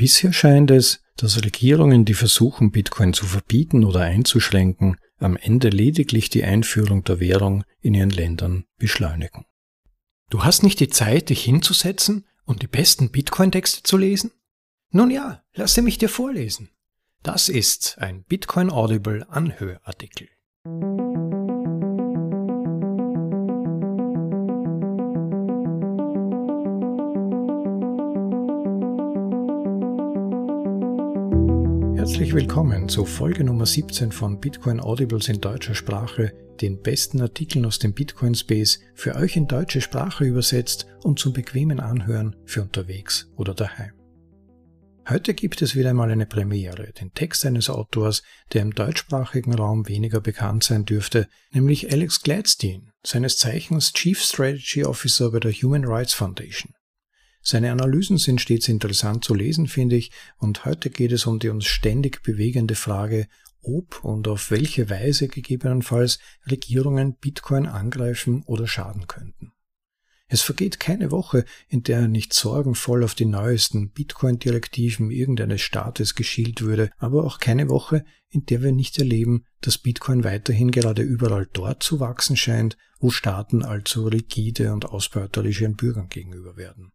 Bisher scheint es, dass Regierungen, die versuchen, Bitcoin zu verbieten oder einzuschränken, am Ende lediglich die Einführung der Währung in ihren Ländern beschleunigen. Du hast nicht die Zeit, dich hinzusetzen und die besten Bitcoin-Texte zu lesen? Nun ja, lasse mich dir vorlesen. Das ist ein Bitcoin Audible Anhörartikel. Herzlich willkommen zu Folge Nummer 17 von Bitcoin Audibles in deutscher Sprache, den besten Artikeln aus dem Bitcoin Space für euch in deutsche Sprache übersetzt und zum bequemen Anhören für unterwegs oder daheim. Heute gibt es wieder einmal eine Premiere, den Text eines Autors, der im deutschsprachigen Raum weniger bekannt sein dürfte, nämlich Alex Gladstein, seines Zeichens Chief Strategy Officer bei der Human Rights Foundation. Seine Analysen sind stets interessant zu lesen, finde ich, und heute geht es um die uns ständig bewegende Frage, ob und auf welche Weise gegebenenfalls Regierungen Bitcoin angreifen oder schaden könnten. Es vergeht keine Woche, in der er nicht sorgenvoll auf die neuesten Bitcoin-Direktiven irgendeines Staates geschielt würde, aber auch keine Woche, in der wir nicht erleben, dass Bitcoin weiterhin gerade überall dort zu wachsen scheint, wo Staaten allzu rigide und ausbeuterisch ihren Bürgern gegenüber werden.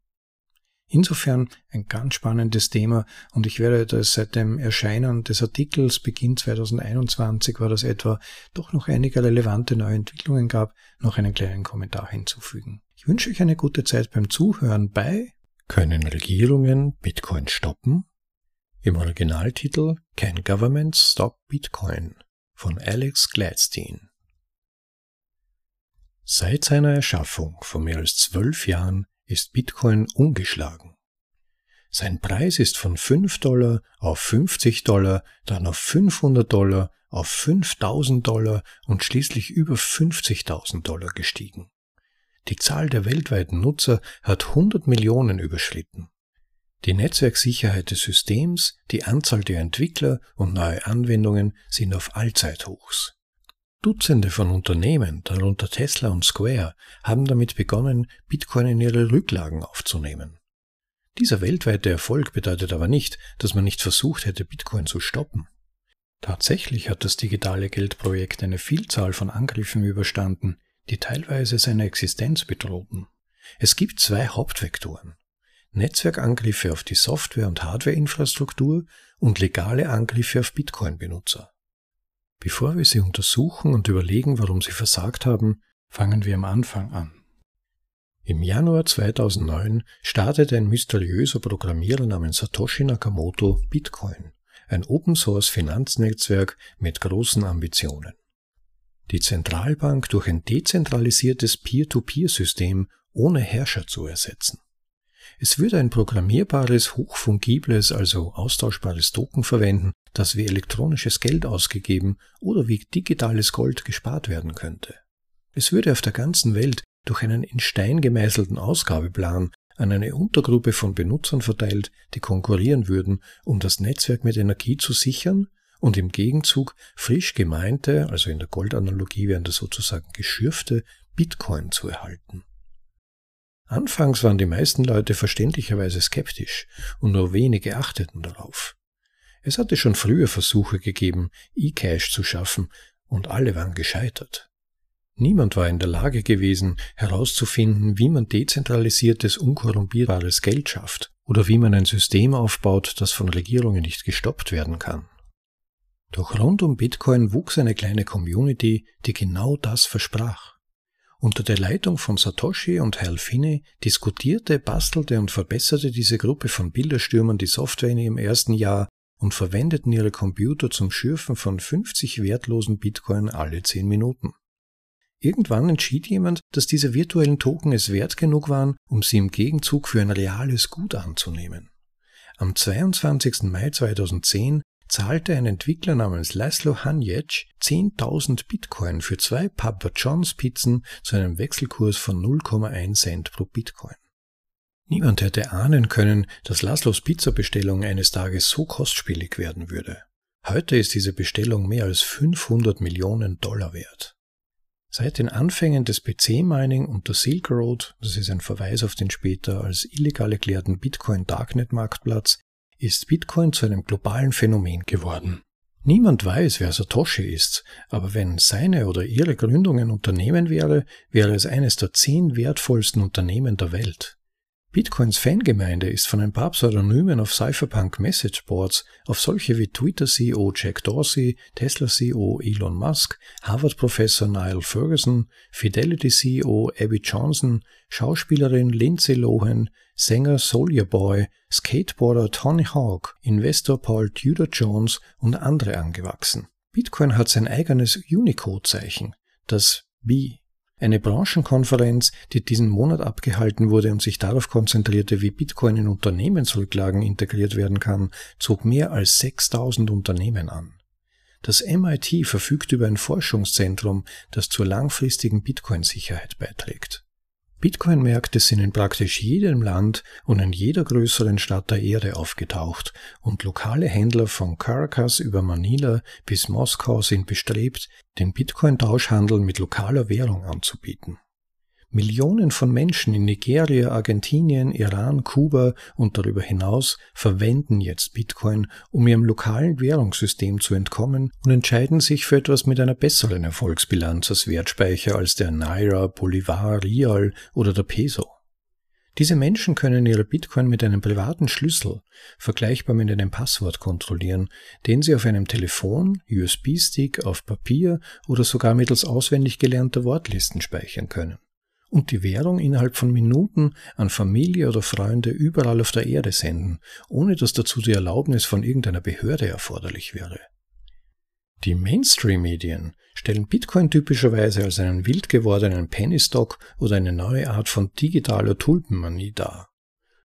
Insofern ein ganz spannendes Thema und ich werde das seit dem Erscheinen des Artikels Beginn 2021 war das etwa doch noch einige relevante neue Entwicklungen gab, noch einen kleinen Kommentar hinzufügen. Ich wünsche euch eine gute Zeit beim Zuhören bei Können Regierungen Bitcoin stoppen? Im Originaltitel Can Government Stop Bitcoin von Alex Gladstein. Seit seiner Erschaffung vor mehr als zwölf Jahren ist Bitcoin ungeschlagen. Sein Preis ist von 5 Dollar auf 50 Dollar, dann auf 500 Dollar, auf 5000 Dollar und schließlich über 50.000 Dollar gestiegen. Die Zahl der weltweiten Nutzer hat 100 Millionen überschritten. Die Netzwerksicherheit des Systems, die Anzahl der Entwickler und neue Anwendungen sind auf Allzeithochs. Dutzende von Unternehmen, darunter Tesla und Square, haben damit begonnen, Bitcoin in ihre Rücklagen aufzunehmen. Dieser weltweite Erfolg bedeutet aber nicht, dass man nicht versucht hätte, Bitcoin zu stoppen. Tatsächlich hat das digitale Geldprojekt eine Vielzahl von Angriffen überstanden, die teilweise seine Existenz bedrohten. Es gibt zwei Hauptvektoren. Netzwerkangriffe auf die Software- und Hardwareinfrastruktur und legale Angriffe auf Bitcoin-Benutzer. Bevor wir sie untersuchen und überlegen, warum sie versagt haben, fangen wir am Anfang an. Im Januar 2009 startete ein mysteriöser Programmierer namens Satoshi Nakamoto Bitcoin, ein Open-Source Finanznetzwerk mit großen Ambitionen. Die Zentralbank durch ein dezentralisiertes Peer-to-Peer-System ohne Herrscher zu ersetzen. Es würde ein programmierbares, hochfungibles, also austauschbares Token verwenden, das wie elektronisches Geld ausgegeben oder wie digitales Gold gespart werden könnte. Es würde auf der ganzen Welt durch einen in Stein gemeißelten Ausgabeplan an eine Untergruppe von Benutzern verteilt, die konkurrieren würden, um das Netzwerk mit Energie zu sichern und im Gegenzug frisch gemeinte, also in der Goldanalogie wären das sozusagen geschürfte, Bitcoin zu erhalten. Anfangs waren die meisten Leute verständlicherweise skeptisch und nur wenige achteten darauf. Es hatte schon früher Versuche gegeben, E-Cash zu schaffen, und alle waren gescheitert. Niemand war in der Lage gewesen, herauszufinden, wie man dezentralisiertes, unkorrumpierbares Geld schafft oder wie man ein System aufbaut, das von Regierungen nicht gestoppt werden kann. Doch rund um Bitcoin wuchs eine kleine Community, die genau das versprach. Unter der Leitung von Satoshi und Hal Finney diskutierte, bastelte und verbesserte diese Gruppe von Bilderstürmern die Software in ihrem ersten Jahr und verwendeten ihre Computer zum Schürfen von 50 wertlosen Bitcoin alle 10 Minuten. Irgendwann entschied jemand, dass diese virtuellen Token es wert genug waren, um sie im Gegenzug für ein reales Gut anzunehmen. Am 22. Mai 2010 zahlte ein Entwickler namens Laszlo Hanjec 10.000 Bitcoin für zwei Papa John's Pizzen zu einem Wechselkurs von 0,1 Cent pro Bitcoin. Niemand hätte ahnen können, dass Laszlos Pizzabestellung eines Tages so kostspielig werden würde. Heute ist diese Bestellung mehr als 500 Millionen Dollar wert. Seit den Anfängen des PC-Mining und der Silk Road, das ist ein Verweis auf den später als illegal erklärten Bitcoin Darknet Marktplatz, ist Bitcoin zu einem globalen Phänomen geworden. Niemand weiß, wer Satoshi ist, aber wenn seine oder ihre Gründung ein Unternehmen wäre, wäre es eines der zehn wertvollsten Unternehmen der Welt. Bitcoins Fangemeinde ist von ein paar Pseudonymen auf Cypherpunk Messageboards auf solche wie Twitter-CEO Jack Dorsey, Tesla-CEO Elon Musk, Harvard-Professor Niall Ferguson, Fidelity-CEO Abby Johnson, Schauspielerin Lindsay Lohan, Sänger Soulja Boy, Skateboarder Tony Hawk, Investor Paul Tudor Jones und andere angewachsen. Bitcoin hat sein eigenes Unicode-Zeichen, das B eine Branchenkonferenz, die diesen Monat abgehalten wurde und sich darauf konzentrierte, wie Bitcoin in Unternehmensrücklagen integriert werden kann, zog mehr als 6000 Unternehmen an. Das MIT verfügt über ein Forschungszentrum, das zur langfristigen Bitcoin-Sicherheit beiträgt. Bitcoin-Märkte sind in praktisch jedem Land und in jeder größeren Stadt der Erde aufgetaucht und lokale Händler von Caracas über Manila bis Moskau sind bestrebt, den Bitcoin-Tauschhandel mit lokaler Währung anzubieten. Millionen von Menschen in Nigeria, Argentinien, Iran, Kuba und darüber hinaus verwenden jetzt Bitcoin, um ihrem lokalen Währungssystem zu entkommen und entscheiden sich für etwas mit einer besseren Erfolgsbilanz als Wertspeicher als der Naira, Bolivar, Rial oder der Peso. Diese Menschen können ihre Bitcoin mit einem privaten Schlüssel, vergleichbar mit einem Passwort, kontrollieren, den sie auf einem Telefon, USB-Stick, auf Papier oder sogar mittels auswendig gelernter Wortlisten speichern können und die Währung innerhalb von Minuten an Familie oder Freunde überall auf der Erde senden, ohne dass dazu die Erlaubnis von irgendeiner Behörde erforderlich wäre. Die Mainstream-Medien stellen Bitcoin typischerweise als einen wild gewordenen Pennystock oder eine neue Art von digitaler Tulpenmanie dar.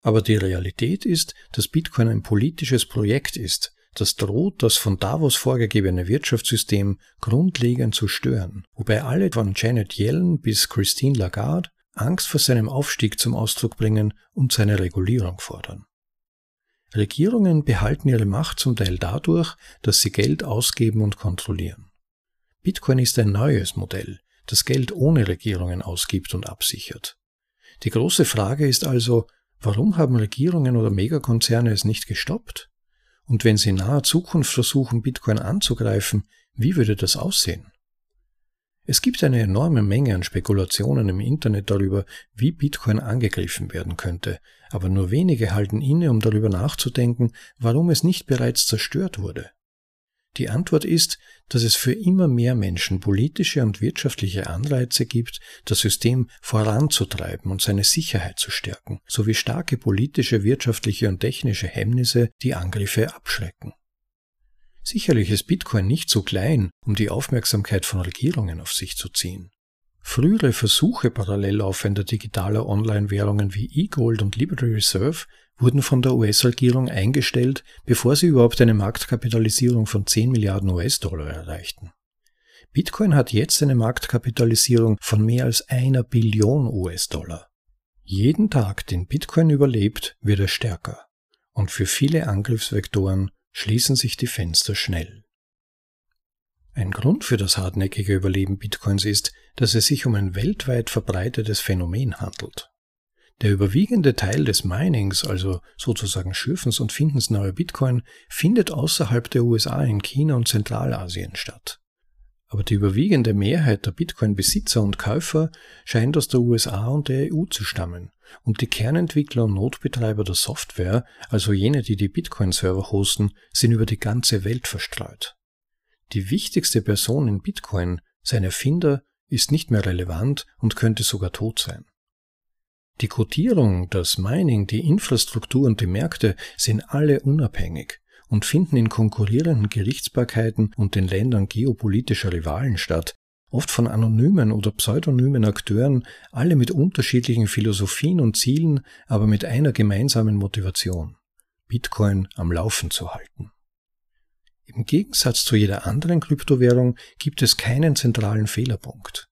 Aber die Realität ist, dass Bitcoin ein politisches Projekt ist, das droht, das von Davos vorgegebene Wirtschaftssystem grundlegend zu stören, wobei alle von Janet Yellen bis Christine Lagarde Angst vor seinem Aufstieg zum Ausdruck bringen und seine Regulierung fordern. Regierungen behalten ihre Macht zum Teil dadurch, dass sie Geld ausgeben und kontrollieren. Bitcoin ist ein neues Modell, das Geld ohne Regierungen ausgibt und absichert. Die große Frage ist also, warum haben Regierungen oder Megakonzerne es nicht gestoppt? Und wenn Sie in naher Zukunft versuchen, Bitcoin anzugreifen, wie würde das aussehen? Es gibt eine enorme Menge an Spekulationen im Internet darüber, wie Bitcoin angegriffen werden könnte, aber nur wenige halten inne, um darüber nachzudenken, warum es nicht bereits zerstört wurde. Die Antwort ist, dass es für immer mehr Menschen politische und wirtschaftliche Anreize gibt, das System voranzutreiben und seine Sicherheit zu stärken, sowie starke politische, wirtschaftliche und technische Hemmnisse, die Angriffe abschrecken. Sicherlich ist Bitcoin nicht so klein, um die Aufmerksamkeit von Regierungen auf sich zu ziehen. Frühere Versuche parallel laufender digitaler Online-Währungen wie eGold und Liberty Reserve wurden von der US-Regierung eingestellt, bevor sie überhaupt eine Marktkapitalisierung von 10 Milliarden US-Dollar erreichten. Bitcoin hat jetzt eine Marktkapitalisierung von mehr als einer Billion US-Dollar. Jeden Tag, den Bitcoin überlebt, wird er stärker. Und für viele Angriffsvektoren schließen sich die Fenster schnell. Ein Grund für das hartnäckige Überleben Bitcoins ist, dass es sich um ein weltweit verbreitetes Phänomen handelt. Der überwiegende Teil des Minings, also sozusagen Schürfens und Findens neuer Bitcoin, findet außerhalb der USA in China und Zentralasien statt. Aber die überwiegende Mehrheit der Bitcoin-Besitzer und Käufer scheint aus der USA und der EU zu stammen, und die Kernentwickler und Notbetreiber der Software, also jene, die die Bitcoin-Server hosten, sind über die ganze Welt verstreut. Die wichtigste Person in Bitcoin, sein Erfinder, ist nicht mehr relevant und könnte sogar tot sein. Die Codierung, das Mining, die Infrastruktur und die Märkte sind alle unabhängig und finden in konkurrierenden Gerichtsbarkeiten und den Ländern geopolitischer Rivalen statt, oft von anonymen oder pseudonymen Akteuren, alle mit unterschiedlichen Philosophien und Zielen, aber mit einer gemeinsamen Motivation, Bitcoin am Laufen zu halten. Im Gegensatz zu jeder anderen Kryptowährung gibt es keinen zentralen Fehlerpunkt.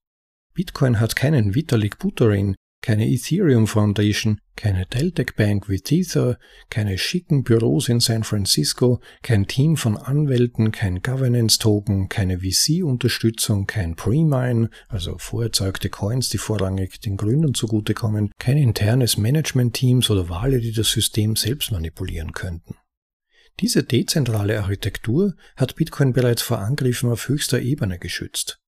Bitcoin hat keinen Vitalik Buterin, keine Ethereum Foundation, keine Deltec Bank wie Tether, keine schicken Büros in San Francisco, kein Team von Anwälten, kein Governance Token, keine VC-Unterstützung, kein Pre-Mine, also vorerzeugte Coins, die vorrangig den Gründern zugutekommen, kein internes Management-Teams oder Wale, die das System selbst manipulieren könnten. Diese dezentrale Architektur hat Bitcoin bereits vor Angriffen auf höchster Ebene geschützt.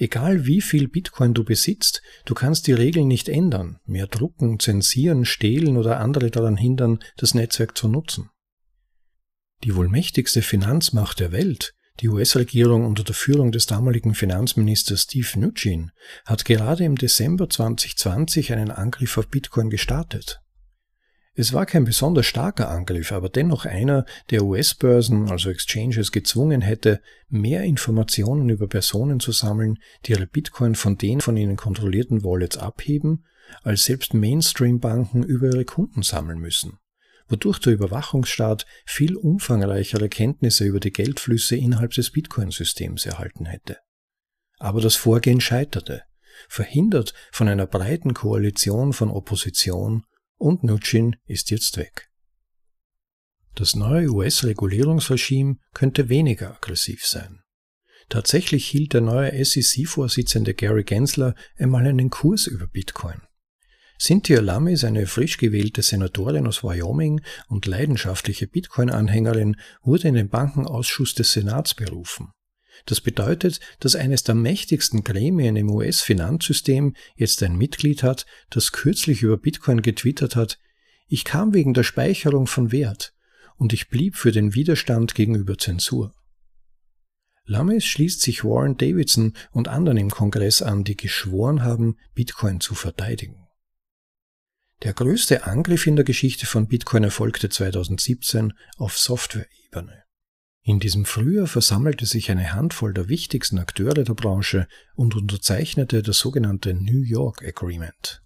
Egal wie viel Bitcoin du besitzt, du kannst die Regeln nicht ändern, mehr drucken, zensieren, stehlen oder andere daran hindern, das Netzwerk zu nutzen. Die wohl mächtigste Finanzmacht der Welt, die US-Regierung unter der Führung des damaligen Finanzministers Steve Mnuchin, hat gerade im Dezember 2020 einen Angriff auf Bitcoin gestartet. Es war kein besonders starker Angriff, aber dennoch einer, der US-Börsen, also Exchanges, gezwungen hätte, mehr Informationen über Personen zu sammeln, die ihre Bitcoin von den von ihnen kontrollierten Wallets abheben, als selbst Mainstream-Banken über ihre Kunden sammeln müssen, wodurch der Überwachungsstaat viel umfangreichere Kenntnisse über die Geldflüsse innerhalb des Bitcoin-Systems erhalten hätte. Aber das Vorgehen scheiterte, verhindert von einer breiten Koalition von Opposition und Nutschin ist jetzt weg. Das neue US-Regulierungsregime könnte weniger aggressiv sein. Tatsächlich hielt der neue SEC-Vorsitzende Gary Gensler einmal einen Kurs über Bitcoin. Cynthia Lamis, eine frisch gewählte Senatorin aus Wyoming und leidenschaftliche Bitcoin-Anhängerin, wurde in den Bankenausschuss des Senats berufen. Das bedeutet, dass eines der mächtigsten Gremien im US-Finanzsystem jetzt ein Mitglied hat, das kürzlich über Bitcoin getwittert hat, ich kam wegen der Speicherung von Wert und ich blieb für den Widerstand gegenüber Zensur. Lames schließt sich Warren Davidson und anderen im Kongress an, die geschworen haben, Bitcoin zu verteidigen. Der größte Angriff in der Geschichte von Bitcoin erfolgte 2017 auf Softwareebene. In diesem Frühjahr versammelte sich eine Handvoll der wichtigsten Akteure der Branche und unterzeichnete das sogenannte New York Agreement.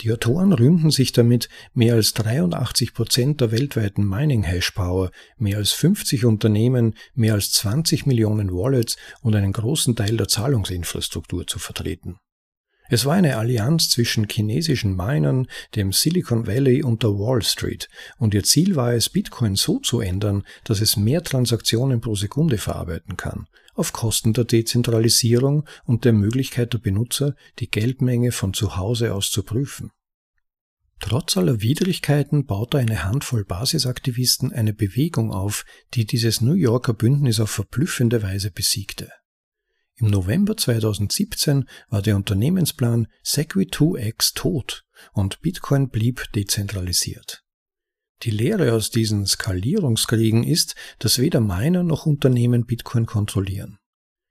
Die Autoren rühmten sich damit, mehr als 83 Prozent der weltweiten Mining Hash Power, mehr als 50 Unternehmen, mehr als 20 Millionen Wallets und einen großen Teil der Zahlungsinfrastruktur zu vertreten. Es war eine Allianz zwischen chinesischen Minern, dem Silicon Valley und der Wall Street, und ihr Ziel war es, Bitcoin so zu ändern, dass es mehr Transaktionen pro Sekunde verarbeiten kann, auf Kosten der Dezentralisierung und der Möglichkeit der Benutzer, die Geldmenge von zu Hause aus zu prüfen. Trotz aller Widrigkeiten baute eine Handvoll Basisaktivisten eine Bewegung auf, die dieses New Yorker Bündnis auf verblüffende Weise besiegte. Im November 2017 war der Unternehmensplan Segwit2x tot und Bitcoin blieb dezentralisiert. Die Lehre aus diesen Skalierungskriegen ist, dass weder Miner noch Unternehmen Bitcoin kontrollieren.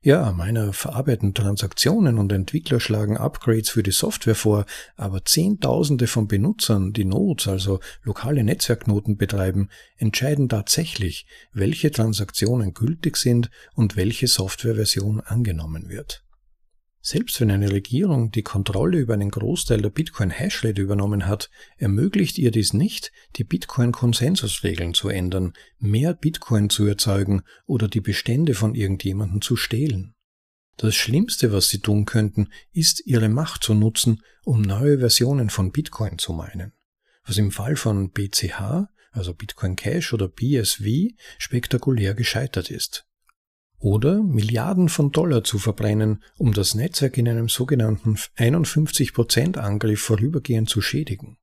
Ja, meiner verarbeiten Transaktionen und Entwickler schlagen Upgrades für die Software vor, aber Zehntausende von Benutzern, die Nodes, also lokale Netzwerknoten betreiben, entscheiden tatsächlich, welche Transaktionen gültig sind und welche Softwareversion angenommen wird. Selbst wenn eine Regierung die Kontrolle über einen Großteil der Bitcoin-Hashrate übernommen hat, ermöglicht ihr dies nicht, die Bitcoin-Konsensusregeln zu ändern, mehr Bitcoin zu erzeugen oder die Bestände von irgendjemandem zu stehlen. Das Schlimmste, was sie tun könnten, ist, ihre Macht zu nutzen, um neue Versionen von Bitcoin zu meinen. Was im Fall von BCH, also Bitcoin Cash oder BSV, spektakulär gescheitert ist oder Milliarden von Dollar zu verbrennen, um das Netzwerk in einem sogenannten 51%-Angriff vorübergehend zu schädigen.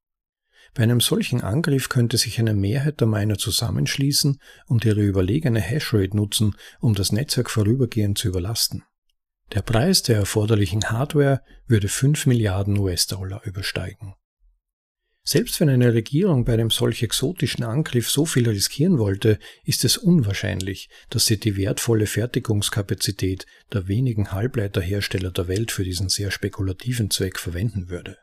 Bei einem solchen Angriff könnte sich eine Mehrheit der Miner zusammenschließen und ihre überlegene Hashrate nutzen, um das Netzwerk vorübergehend zu überlasten. Der Preis der erforderlichen Hardware würde 5 Milliarden US-Dollar übersteigen. Selbst wenn eine Regierung bei einem solch exotischen Angriff so viel riskieren wollte, ist es unwahrscheinlich, dass sie die wertvolle Fertigungskapazität der wenigen Halbleiterhersteller der Welt für diesen sehr spekulativen Zweck verwenden würde.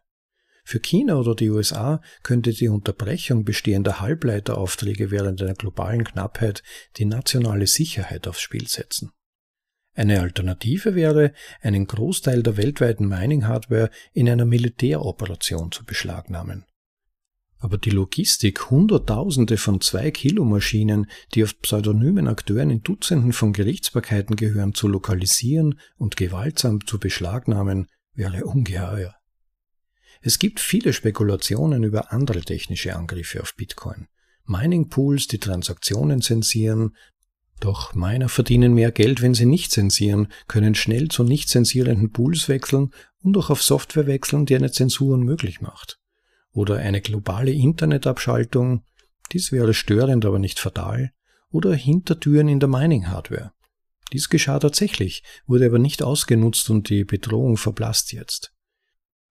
Für China oder die USA könnte die Unterbrechung bestehender Halbleiteraufträge während einer globalen Knappheit die nationale Sicherheit aufs Spiel setzen. Eine Alternative wäre, einen Großteil der weltweiten Mining-Hardware in einer Militäroperation zu beschlagnahmen. Aber die Logistik, Hunderttausende von Zwei-Kilo-Maschinen, die auf pseudonymen Akteuren in Dutzenden von Gerichtsbarkeiten gehören, zu lokalisieren und gewaltsam zu beschlagnahmen, wäre ungeheuer. Es gibt viele Spekulationen über andere technische Angriffe auf Bitcoin. Mining-Pools, die Transaktionen zensieren, doch Miner verdienen mehr Geld, wenn sie nicht zensieren, können schnell zu nicht zensierenden Pools wechseln und auch auf Software wechseln, die eine Zensur unmöglich macht oder eine globale Internetabschaltung, dies wäre störend, aber nicht fatal, oder Hintertüren in der Mining-Hardware. Dies geschah tatsächlich, wurde aber nicht ausgenutzt und die Bedrohung verblasst jetzt.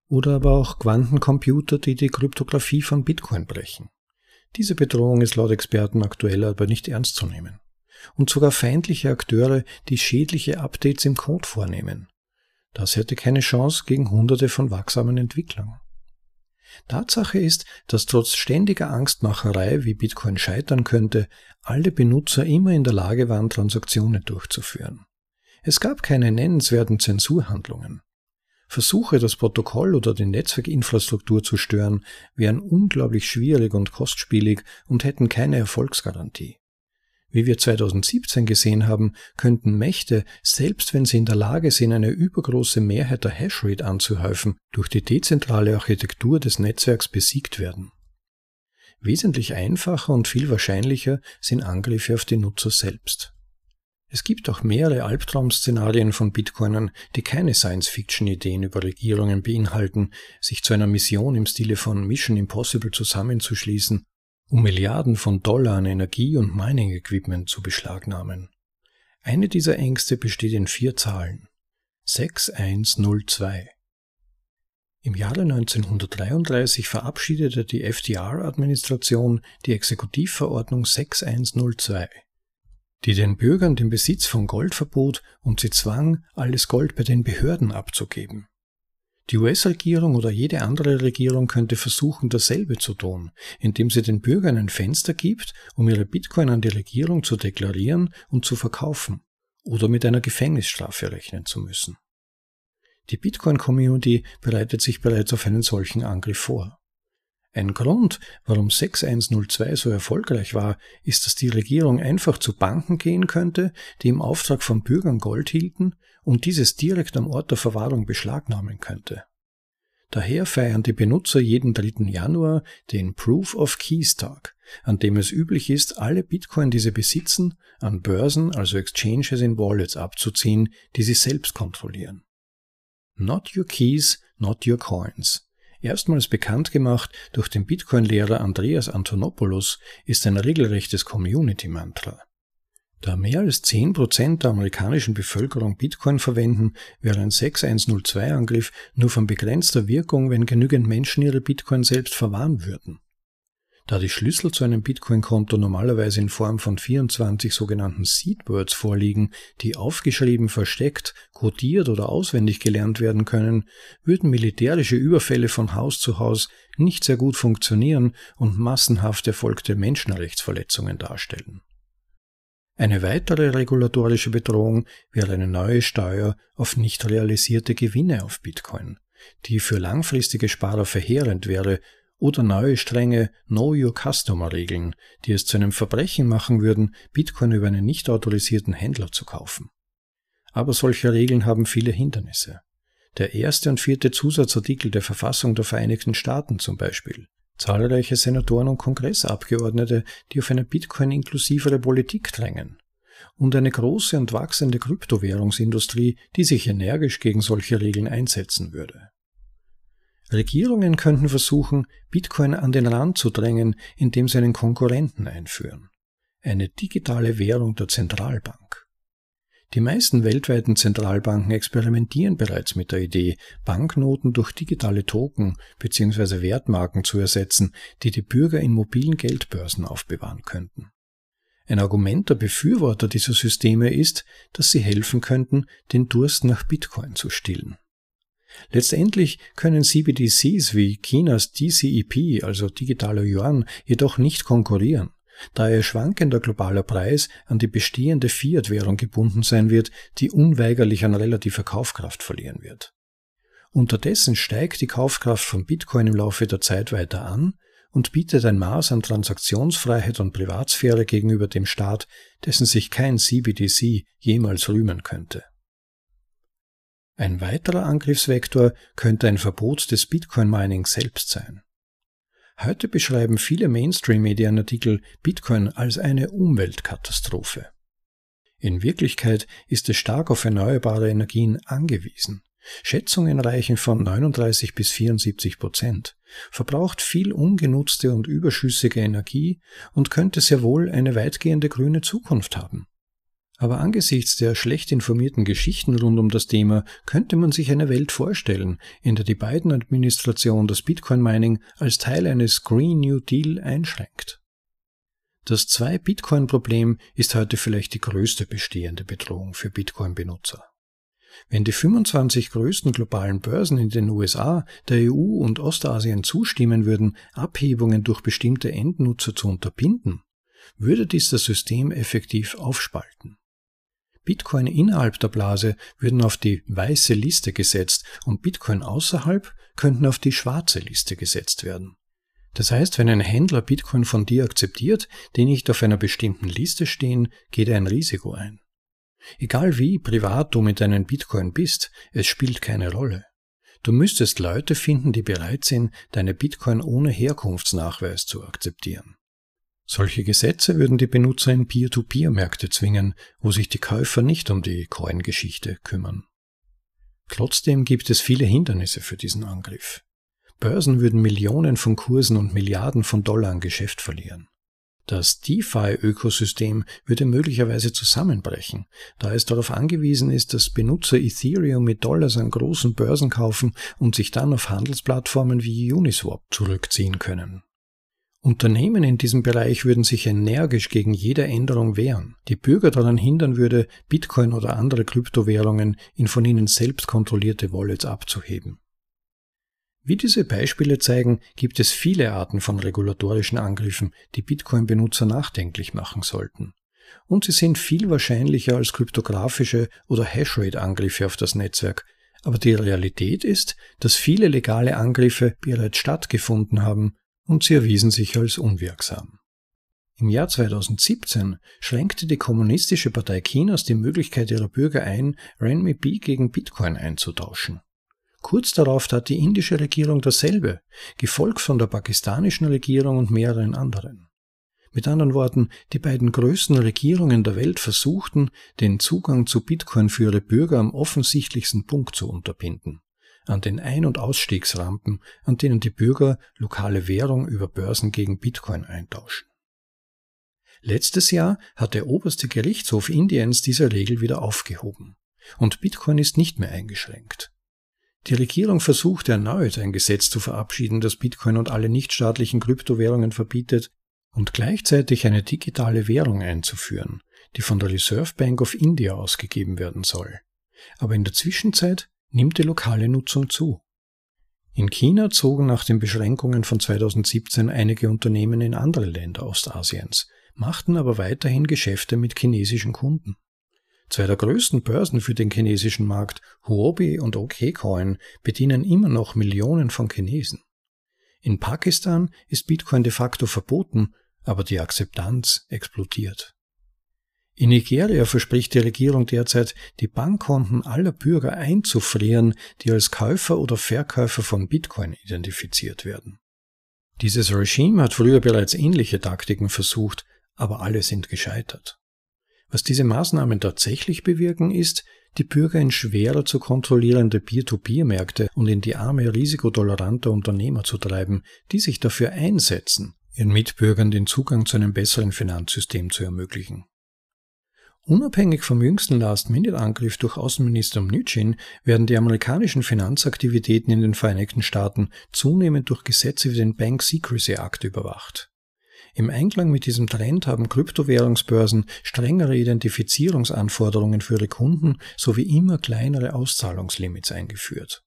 Oder aber auch Quantencomputer, die die Kryptographie von Bitcoin brechen. Diese Bedrohung ist laut Experten aktuell aber nicht ernst zu nehmen. Und sogar feindliche Akteure, die schädliche Updates im Code vornehmen. Das hätte keine Chance gegen hunderte von wachsamen Entwicklern. Tatsache ist, dass trotz ständiger Angstmacherei, wie Bitcoin scheitern könnte, alle Benutzer immer in der Lage waren, Transaktionen durchzuführen. Es gab keine nennenswerten Zensurhandlungen. Versuche, das Protokoll oder die Netzwerkinfrastruktur zu stören, wären unglaublich schwierig und kostspielig und hätten keine Erfolgsgarantie. Wie wir 2017 gesehen haben, könnten Mächte, selbst wenn sie in der Lage sind, eine übergroße Mehrheit der Hashrate anzuhäufen, durch die dezentrale Architektur des Netzwerks besiegt werden. Wesentlich einfacher und viel wahrscheinlicher sind Angriffe auf die Nutzer selbst. Es gibt auch mehrere Albtraum-Szenarien von Bitcoinern, die keine Science-Fiction-Ideen über Regierungen beinhalten, sich zu einer Mission im Stile von Mission Impossible zusammenzuschließen um Milliarden von Dollar an Energie- und Mining-Equipment zu beschlagnahmen. Eine dieser Ängste besteht in vier Zahlen. 6102. Im Jahre 1933 verabschiedete die FDR-Administration die Exekutivverordnung 6102, die den Bürgern den Besitz von Gold verbot und sie zwang, alles Gold bei den Behörden abzugeben. Die US-Regierung oder jede andere Regierung könnte versuchen, dasselbe zu tun, indem sie den Bürgern ein Fenster gibt, um ihre Bitcoin an die Regierung zu deklarieren und zu verkaufen oder mit einer Gefängnisstrafe rechnen zu müssen. Die Bitcoin-Community bereitet sich bereits auf einen solchen Angriff vor. Ein Grund, warum 6102 so erfolgreich war, ist, dass die Regierung einfach zu Banken gehen könnte, die im Auftrag von Bürgern Gold hielten und dieses direkt am Ort der Verwahrung beschlagnahmen könnte. Daher feiern die Benutzer jeden 3. Januar den Proof of Keys Tag, an dem es üblich ist, alle Bitcoin, die sie besitzen, an Börsen, also Exchanges in Wallets abzuziehen, die sie selbst kontrollieren. Not your keys, not your coins. Erstmals bekannt gemacht durch den Bitcoin-Lehrer Andreas Antonopoulos ist ein regelrechtes Community-Mantra. Da mehr als 10% der amerikanischen Bevölkerung Bitcoin verwenden, wäre ein 6102-Angriff nur von begrenzter Wirkung, wenn genügend Menschen ihre Bitcoin selbst verwahren würden. Da die Schlüssel zu einem Bitcoin-Konto normalerweise in Form von 24 sogenannten Seedwords vorliegen, die aufgeschrieben, versteckt, codiert oder auswendig gelernt werden können, würden militärische Überfälle von Haus zu Haus nicht sehr gut funktionieren und massenhaft erfolgte Menschenrechtsverletzungen darstellen. Eine weitere regulatorische Bedrohung wäre eine neue Steuer auf nicht realisierte Gewinne auf Bitcoin, die für langfristige Sparer verheerend wäre, oder neue strenge Know Your Customer Regeln, die es zu einem Verbrechen machen würden, Bitcoin über einen nicht autorisierten Händler zu kaufen. Aber solche Regeln haben viele Hindernisse. Der erste und vierte Zusatzartikel der Verfassung der Vereinigten Staaten zum Beispiel zahlreiche Senatoren und Kongressabgeordnete, die auf eine Bitcoin-inklusivere Politik drängen, und eine große und wachsende Kryptowährungsindustrie, die sich energisch gegen solche Regeln einsetzen würde. Regierungen könnten versuchen, Bitcoin an den Rand zu drängen, indem sie einen Konkurrenten einführen. Eine digitale Währung der Zentralbank. Die meisten weltweiten Zentralbanken experimentieren bereits mit der Idee, Banknoten durch digitale Token bzw. Wertmarken zu ersetzen, die die Bürger in mobilen Geldbörsen aufbewahren könnten. Ein Argument der Befürworter dieser Systeme ist, dass sie helfen könnten, den Durst nach Bitcoin zu stillen. Letztendlich können CBDCs wie Chinas DCEP, also digitaler Yuan, jedoch nicht konkurrieren da ihr schwankender globaler Preis an die bestehende Fiat-Währung gebunden sein wird, die unweigerlich an relativer Kaufkraft verlieren wird. Unterdessen steigt die Kaufkraft von Bitcoin im Laufe der Zeit weiter an und bietet ein Maß an Transaktionsfreiheit und Privatsphäre gegenüber dem Staat, dessen sich kein CBDC jemals rühmen könnte. Ein weiterer Angriffsvektor könnte ein Verbot des Bitcoin-Mining selbst sein. Heute beschreiben viele Mainstream-Medienartikel Bitcoin als eine Umweltkatastrophe. In Wirklichkeit ist es stark auf erneuerbare Energien angewiesen, Schätzungen reichen von 39 bis 74 Prozent, verbraucht viel ungenutzte und überschüssige Energie und könnte sehr wohl eine weitgehende grüne Zukunft haben. Aber angesichts der schlecht informierten Geschichten rund um das Thema könnte man sich eine Welt vorstellen, in der die Biden-Administration das Bitcoin-Mining als Teil eines Green New Deal einschränkt. Das Zwei-Bitcoin-Problem ist heute vielleicht die größte bestehende Bedrohung für Bitcoin-Benutzer. Wenn die 25 größten globalen Börsen in den USA, der EU und Ostasien zustimmen würden, Abhebungen durch bestimmte Endnutzer zu unterbinden, würde dies das System effektiv aufspalten. Bitcoin innerhalb der Blase würden auf die weiße Liste gesetzt und Bitcoin außerhalb könnten auf die schwarze Liste gesetzt werden. Das heißt, wenn ein Händler Bitcoin von dir akzeptiert, die nicht auf einer bestimmten Liste stehen, geht er ein Risiko ein. Egal wie privat du mit deinen Bitcoin bist, es spielt keine Rolle. Du müsstest Leute finden, die bereit sind, deine Bitcoin ohne Herkunftsnachweis zu akzeptieren. Solche Gesetze würden die Benutzer in Peer-to-Peer-Märkte zwingen, wo sich die Käufer nicht um die Coin-Geschichte kümmern. Trotzdem gibt es viele Hindernisse für diesen Angriff. Börsen würden Millionen von Kursen und Milliarden von Dollar an Geschäft verlieren. Das DeFi-Ökosystem würde möglicherweise zusammenbrechen, da es darauf angewiesen ist, dass Benutzer Ethereum mit Dollars an großen Börsen kaufen und sich dann auf Handelsplattformen wie Uniswap zurückziehen können. Unternehmen in diesem Bereich würden sich energisch gegen jede Änderung wehren, die Bürger daran hindern würde, Bitcoin oder andere Kryptowährungen in von ihnen selbst kontrollierte Wallets abzuheben. Wie diese Beispiele zeigen, gibt es viele Arten von regulatorischen Angriffen, die Bitcoin-Benutzer nachdenklich machen sollten. Und sie sind viel wahrscheinlicher als kryptografische oder Hashrate-Angriffe auf das Netzwerk. Aber die Realität ist, dass viele legale Angriffe bereits stattgefunden haben und sie erwiesen sich als unwirksam. Im Jahr 2017 schränkte die Kommunistische Partei Chinas die Möglichkeit ihrer Bürger ein, Renminbi gegen Bitcoin einzutauschen. Kurz darauf tat die indische Regierung dasselbe, gefolgt von der pakistanischen Regierung und mehreren anderen. Mit anderen Worten, die beiden größten Regierungen der Welt versuchten, den Zugang zu Bitcoin für ihre Bürger am offensichtlichsten Punkt zu unterbinden, an den Ein- und Ausstiegsrampen, an denen die Bürger lokale Währung über Börsen gegen Bitcoin eintauschen. Letztes Jahr hat der oberste Gerichtshof Indiens diese Regel wieder aufgehoben, und Bitcoin ist nicht mehr eingeschränkt. Die Regierung versucht erneut, ein Gesetz zu verabschieden, das Bitcoin und alle nichtstaatlichen Kryptowährungen verbietet und gleichzeitig eine digitale Währung einzuführen, die von der Reserve Bank of India ausgegeben werden soll. Aber in der Zwischenzeit nimmt die lokale Nutzung zu. In China zogen nach den Beschränkungen von 2017 einige Unternehmen in andere Länder Ostasiens, machten aber weiterhin Geschäfte mit chinesischen Kunden. Zwei der größten Börsen für den chinesischen Markt, Huobi und OKCoin, bedienen immer noch Millionen von Chinesen. In Pakistan ist Bitcoin de facto verboten, aber die Akzeptanz explodiert. In Nigeria verspricht die Regierung derzeit, die Bankkonten aller Bürger einzufrieren, die als Käufer oder Verkäufer von Bitcoin identifiziert werden. Dieses Regime hat früher bereits ähnliche Taktiken versucht, aber alle sind gescheitert. Was diese Maßnahmen tatsächlich bewirken, ist, die Bürger in schwerer zu kontrollierende Peer-to-Peer-Märkte und in die Arme risikotoleranter Unternehmer zu treiben, die sich dafür einsetzen, ihren Mitbürgern den Zugang zu einem besseren Finanzsystem zu ermöglichen. Unabhängig vom jüngsten Last-Minute-Angriff durch Außenminister Mnuchin werden die amerikanischen Finanzaktivitäten in den Vereinigten Staaten zunehmend durch Gesetze wie den Bank Secrecy Act überwacht. Im Einklang mit diesem Trend haben Kryptowährungsbörsen strengere Identifizierungsanforderungen für ihre Kunden sowie immer kleinere Auszahlungslimits eingeführt.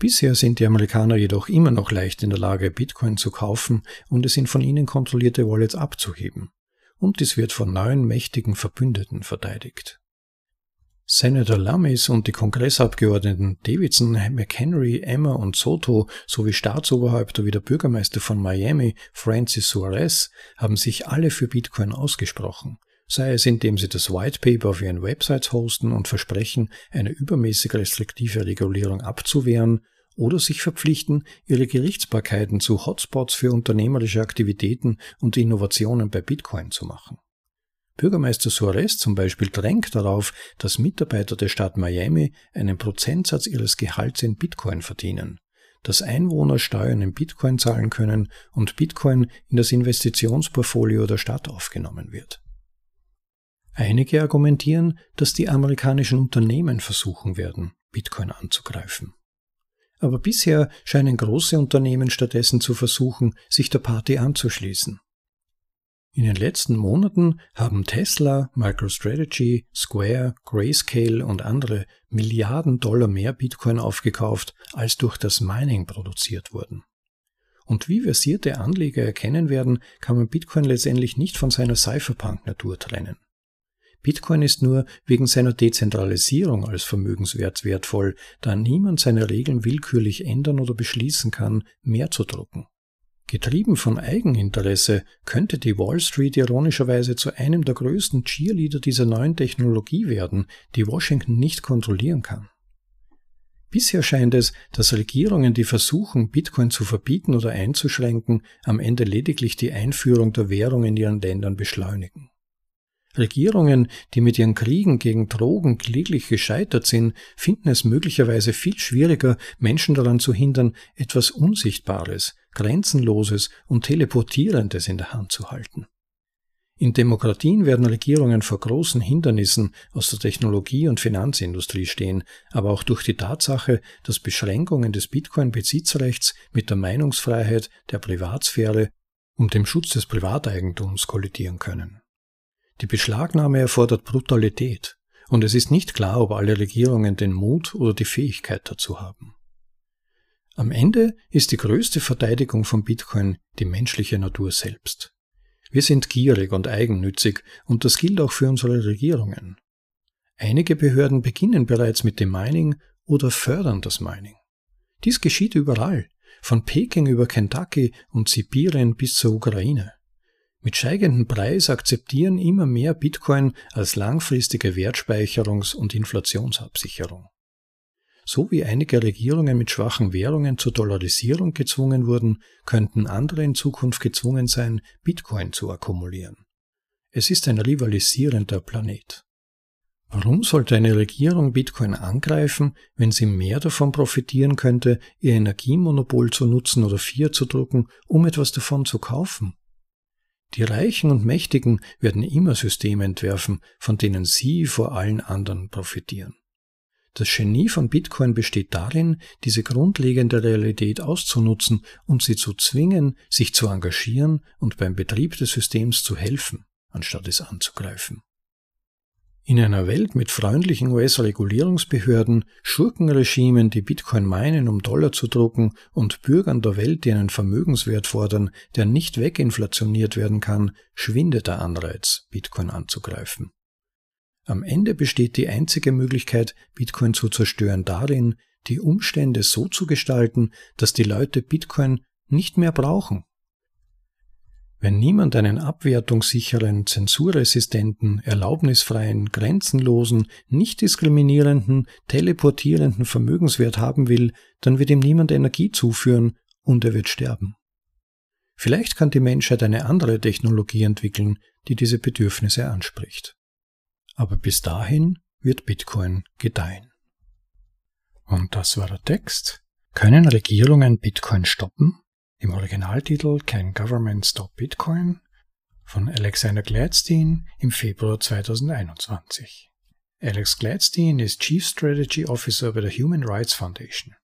Bisher sind die Amerikaner jedoch immer noch leicht in der Lage, Bitcoin zu kaufen und es in von ihnen kontrollierte Wallets abzuheben. Und dies wird von neuen mächtigen Verbündeten verteidigt. Senator Lummis und die Kongressabgeordneten Davidson, McHenry, Emma und Soto sowie Staatsoberhäupter wie der Bürgermeister von Miami, Francis Suarez, haben sich alle für Bitcoin ausgesprochen, sei es indem sie das White Paper auf ihren Websites hosten und versprechen, eine übermäßig restriktive Regulierung abzuwehren, oder sich verpflichten, ihre Gerichtsbarkeiten zu Hotspots für unternehmerische Aktivitäten und Innovationen bei Bitcoin zu machen. Bürgermeister Suarez zum Beispiel drängt darauf, dass Mitarbeiter der Stadt Miami einen Prozentsatz ihres Gehalts in Bitcoin verdienen, dass Einwohner Steuern in Bitcoin zahlen können und Bitcoin in das Investitionsportfolio der Stadt aufgenommen wird. Einige argumentieren, dass die amerikanischen Unternehmen versuchen werden, Bitcoin anzugreifen. Aber bisher scheinen große Unternehmen stattdessen zu versuchen, sich der Party anzuschließen. In den letzten Monaten haben Tesla, MicroStrategy, Square, Grayscale und andere Milliarden Dollar mehr Bitcoin aufgekauft, als durch das Mining produziert wurden. Und wie versierte Anleger erkennen werden, kann man Bitcoin letztendlich nicht von seiner Cypherpunk-Natur trennen. Bitcoin ist nur wegen seiner Dezentralisierung als Vermögenswert wertvoll, da niemand seine Regeln willkürlich ändern oder beschließen kann, mehr zu drucken. Getrieben von Eigeninteresse könnte die Wall Street ironischerweise zu einem der größten Cheerleader dieser neuen Technologie werden, die Washington nicht kontrollieren kann. Bisher scheint es, dass Regierungen, die versuchen, Bitcoin zu verbieten oder einzuschränken, am Ende lediglich die Einführung der Währung in ihren Ländern beschleunigen. Regierungen, die mit ihren Kriegen gegen Drogen kläglich gescheitert sind, finden es möglicherweise viel schwieriger, Menschen daran zu hindern, etwas Unsichtbares, Grenzenloses und Teleportierendes in der Hand zu halten. In Demokratien werden Regierungen vor großen Hindernissen aus der Technologie- und Finanzindustrie stehen, aber auch durch die Tatsache, dass Beschränkungen des Bitcoin-Besitzrechts mit der Meinungsfreiheit, der Privatsphäre und dem Schutz des Privateigentums kollidieren können. Die Beschlagnahme erfordert Brutalität, und es ist nicht klar, ob alle Regierungen den Mut oder die Fähigkeit dazu haben. Am Ende ist die größte Verteidigung von Bitcoin die menschliche Natur selbst. Wir sind gierig und eigennützig, und das gilt auch für unsere Regierungen. Einige Behörden beginnen bereits mit dem Mining oder fördern das Mining. Dies geschieht überall, von Peking über Kentucky und Sibirien bis zur Ukraine. Mit steigendem Preis akzeptieren immer mehr Bitcoin als langfristige Wertspeicherungs- und Inflationsabsicherung. So wie einige Regierungen mit schwachen Währungen zur Dollarisierung gezwungen wurden, könnten andere in Zukunft gezwungen sein, Bitcoin zu akkumulieren. Es ist ein rivalisierender Planet. Warum sollte eine Regierung Bitcoin angreifen, wenn sie mehr davon profitieren könnte, ihr Energiemonopol zu nutzen oder Fiat zu drucken, um etwas davon zu kaufen? Die Reichen und Mächtigen werden immer Systeme entwerfen, von denen sie vor allen anderen profitieren. Das Genie von Bitcoin besteht darin, diese grundlegende Realität auszunutzen und sie zu zwingen, sich zu engagieren und beim Betrieb des Systems zu helfen, anstatt es anzugreifen. In einer Welt mit freundlichen US-Regulierungsbehörden, Schurkenregimen, die Bitcoin meinen, um Dollar zu drucken, und Bürgern der Welt, die einen Vermögenswert fordern, der nicht weginflationiert werden kann, schwindet der Anreiz, Bitcoin anzugreifen. Am Ende besteht die einzige Möglichkeit, Bitcoin zu zerstören, darin, die Umstände so zu gestalten, dass die Leute Bitcoin nicht mehr brauchen wenn niemand einen abwertungssicheren, zensurresistenten, erlaubnisfreien, grenzenlosen, nicht diskriminierenden, teleportierenden Vermögenswert haben will, dann wird ihm niemand Energie zuführen und er wird sterben. Vielleicht kann die Menschheit eine andere Technologie entwickeln, die diese Bedürfnisse anspricht. Aber bis dahin wird Bitcoin gedeihen. Und das war der Text. Können Regierungen Bitcoin stoppen? Im Originaltitel Can Government Stop Bitcoin von Alexander Gladstein im Februar 2021. Alex Gladstein ist Chief Strategy Officer bei der Human Rights Foundation,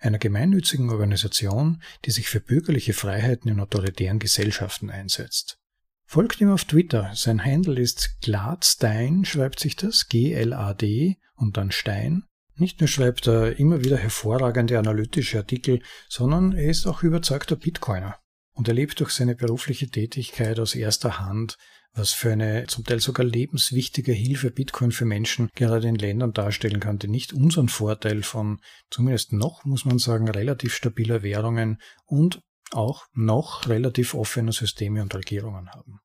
einer gemeinnützigen Organisation, die sich für bürgerliche Freiheiten in autoritären Gesellschaften einsetzt. Folgt ihm auf Twitter. Sein Handle ist Gladstein, schreibt sich das, G-L-A-D und dann Stein. Nicht nur schreibt er immer wieder hervorragende analytische Artikel, sondern er ist auch überzeugter Bitcoiner und erlebt durch seine berufliche Tätigkeit aus erster Hand, was für eine zum Teil sogar lebenswichtige Hilfe Bitcoin für Menschen gerade in Ländern darstellen kann, die nicht unseren Vorteil von zumindest noch, muss man sagen, relativ stabiler Währungen und auch noch relativ offener Systeme und Regierungen haben.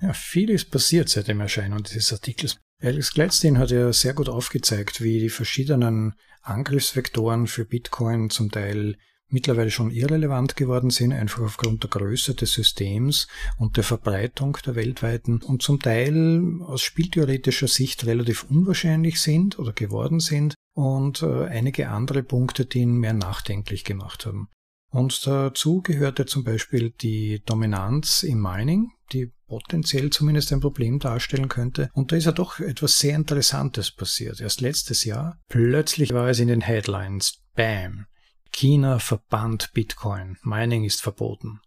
Ja, viel ist passiert seit dem Erscheinen dieses Artikels. Alex Gladstein hat ja sehr gut aufgezeigt, wie die verschiedenen Angriffsvektoren für Bitcoin zum Teil mittlerweile schon irrelevant geworden sind, einfach aufgrund der Größe des Systems und der Verbreitung der weltweiten und zum Teil aus spieltheoretischer Sicht relativ unwahrscheinlich sind oder geworden sind und äh, einige andere Punkte, die ihn mehr nachdenklich gemacht haben. Und dazu gehörte zum Beispiel die Dominanz im Mining, die potenziell zumindest ein Problem darstellen könnte. Und da ist ja doch etwas sehr Interessantes passiert. Erst letztes Jahr, plötzlich war es in den Headlines. Bam! China verbannt Bitcoin. Mining ist verboten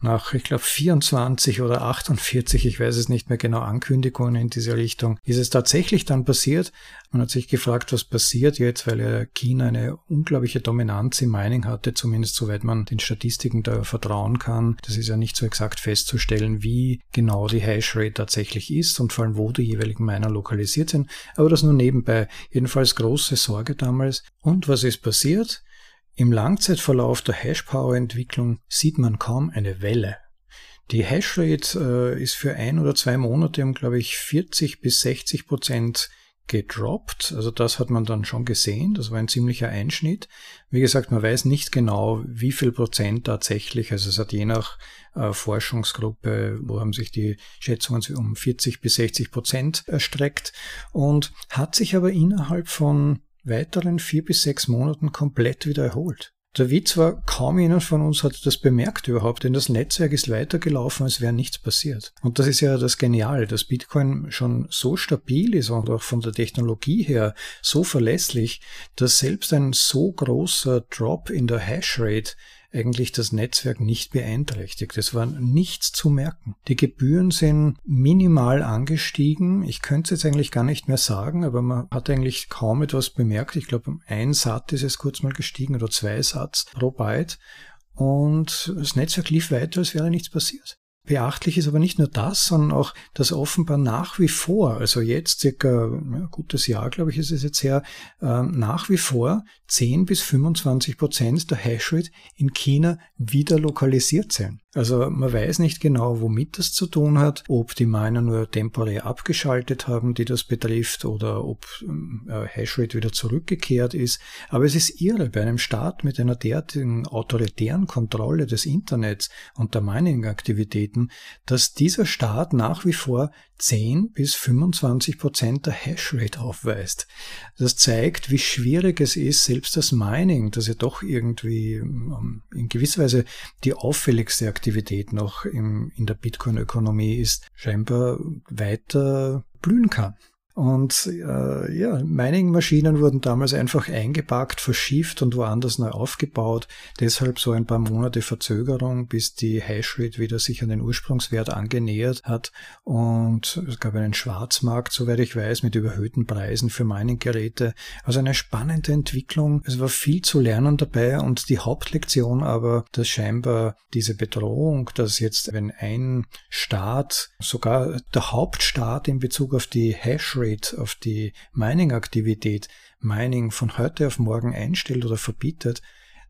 nach, ich glaube, 24 oder 48, ich weiß es nicht mehr genau, Ankündigungen in diese Richtung, ist es tatsächlich dann passiert. Man hat sich gefragt, was passiert jetzt, weil ja China eine unglaubliche Dominanz im Mining hatte, zumindest soweit man den Statistiken da vertrauen kann. Das ist ja nicht so exakt festzustellen, wie genau die Hashrate tatsächlich ist und vor allem, wo die jeweiligen Miner lokalisiert sind. Aber das nur nebenbei. Jedenfalls große Sorge damals. Und was ist passiert? Im Langzeitverlauf der Hash-Power-Entwicklung sieht man kaum eine Welle. Die Hashrate äh, ist für ein oder zwei Monate um, glaube ich, 40 bis 60 Prozent gedroppt. Also das hat man dann schon gesehen. Das war ein ziemlicher Einschnitt. Wie gesagt, man weiß nicht genau, wie viel Prozent tatsächlich. Also es hat je nach äh, Forschungsgruppe, wo haben sich die Schätzungen um 40 bis 60 Prozent erstreckt und hat sich aber innerhalb von weiteren vier bis sechs Monaten komplett wieder erholt. Der Witz war, kaum jemand von uns hat das bemerkt überhaupt, denn das Netzwerk ist weitergelaufen, als wäre nichts passiert. Und das ist ja das Geniale, dass Bitcoin schon so stabil ist und auch von der Technologie her so verlässlich, dass selbst ein so großer Drop in der Hashrate eigentlich das Netzwerk nicht beeinträchtigt. Es war nichts zu merken. Die Gebühren sind minimal angestiegen. Ich könnte es jetzt eigentlich gar nicht mehr sagen, aber man hat eigentlich kaum etwas bemerkt. Ich glaube, ein Satz ist es kurz mal gestiegen oder zwei Satz pro Byte. Und das Netzwerk lief weiter, als wäre nichts passiert. Beachtlich ist aber nicht nur das, sondern auch, dass offenbar nach wie vor, also jetzt circa ein gutes Jahr, glaube ich, ist es jetzt her, äh, nach wie vor 10 bis 25 Prozent der Hashrate in China wieder lokalisiert sind. Also man weiß nicht genau, womit das zu tun hat, ob die Miner nur temporär abgeschaltet haben, die das betrifft, oder ob äh, Hashrate wieder zurückgekehrt ist. Aber es ist irre, bei einem Staat mit einer derartigen autoritären Kontrolle des Internets und der Mining-Aktivitäten, dass dieser Staat nach wie vor 10 bis 25 Prozent der Hashrate aufweist. Das zeigt, wie schwierig es ist, selbst das Mining, das ja doch irgendwie ähm, in gewisser Weise die auffälligste Aktivität noch im, in der Bitcoin-Ökonomie ist, scheinbar weiter blühen kann. Und äh, ja, Mining-Maschinen wurden damals einfach eingepackt, verschifft und woanders neu aufgebaut. Deshalb so ein paar Monate Verzögerung, bis die Hashrate wieder sich an den Ursprungswert angenähert hat. Und es gab einen Schwarzmarkt, soweit ich weiß, mit überhöhten Preisen für Mining-Geräte. Also eine spannende Entwicklung. Es war viel zu lernen dabei und die Hauptlektion aber, dass scheinbar diese Bedrohung, dass jetzt, wenn ein Staat, sogar der Hauptstaat in Bezug auf die Hashrate, Rate auf die Mining-Aktivität Mining von heute auf morgen einstellt oder verbietet,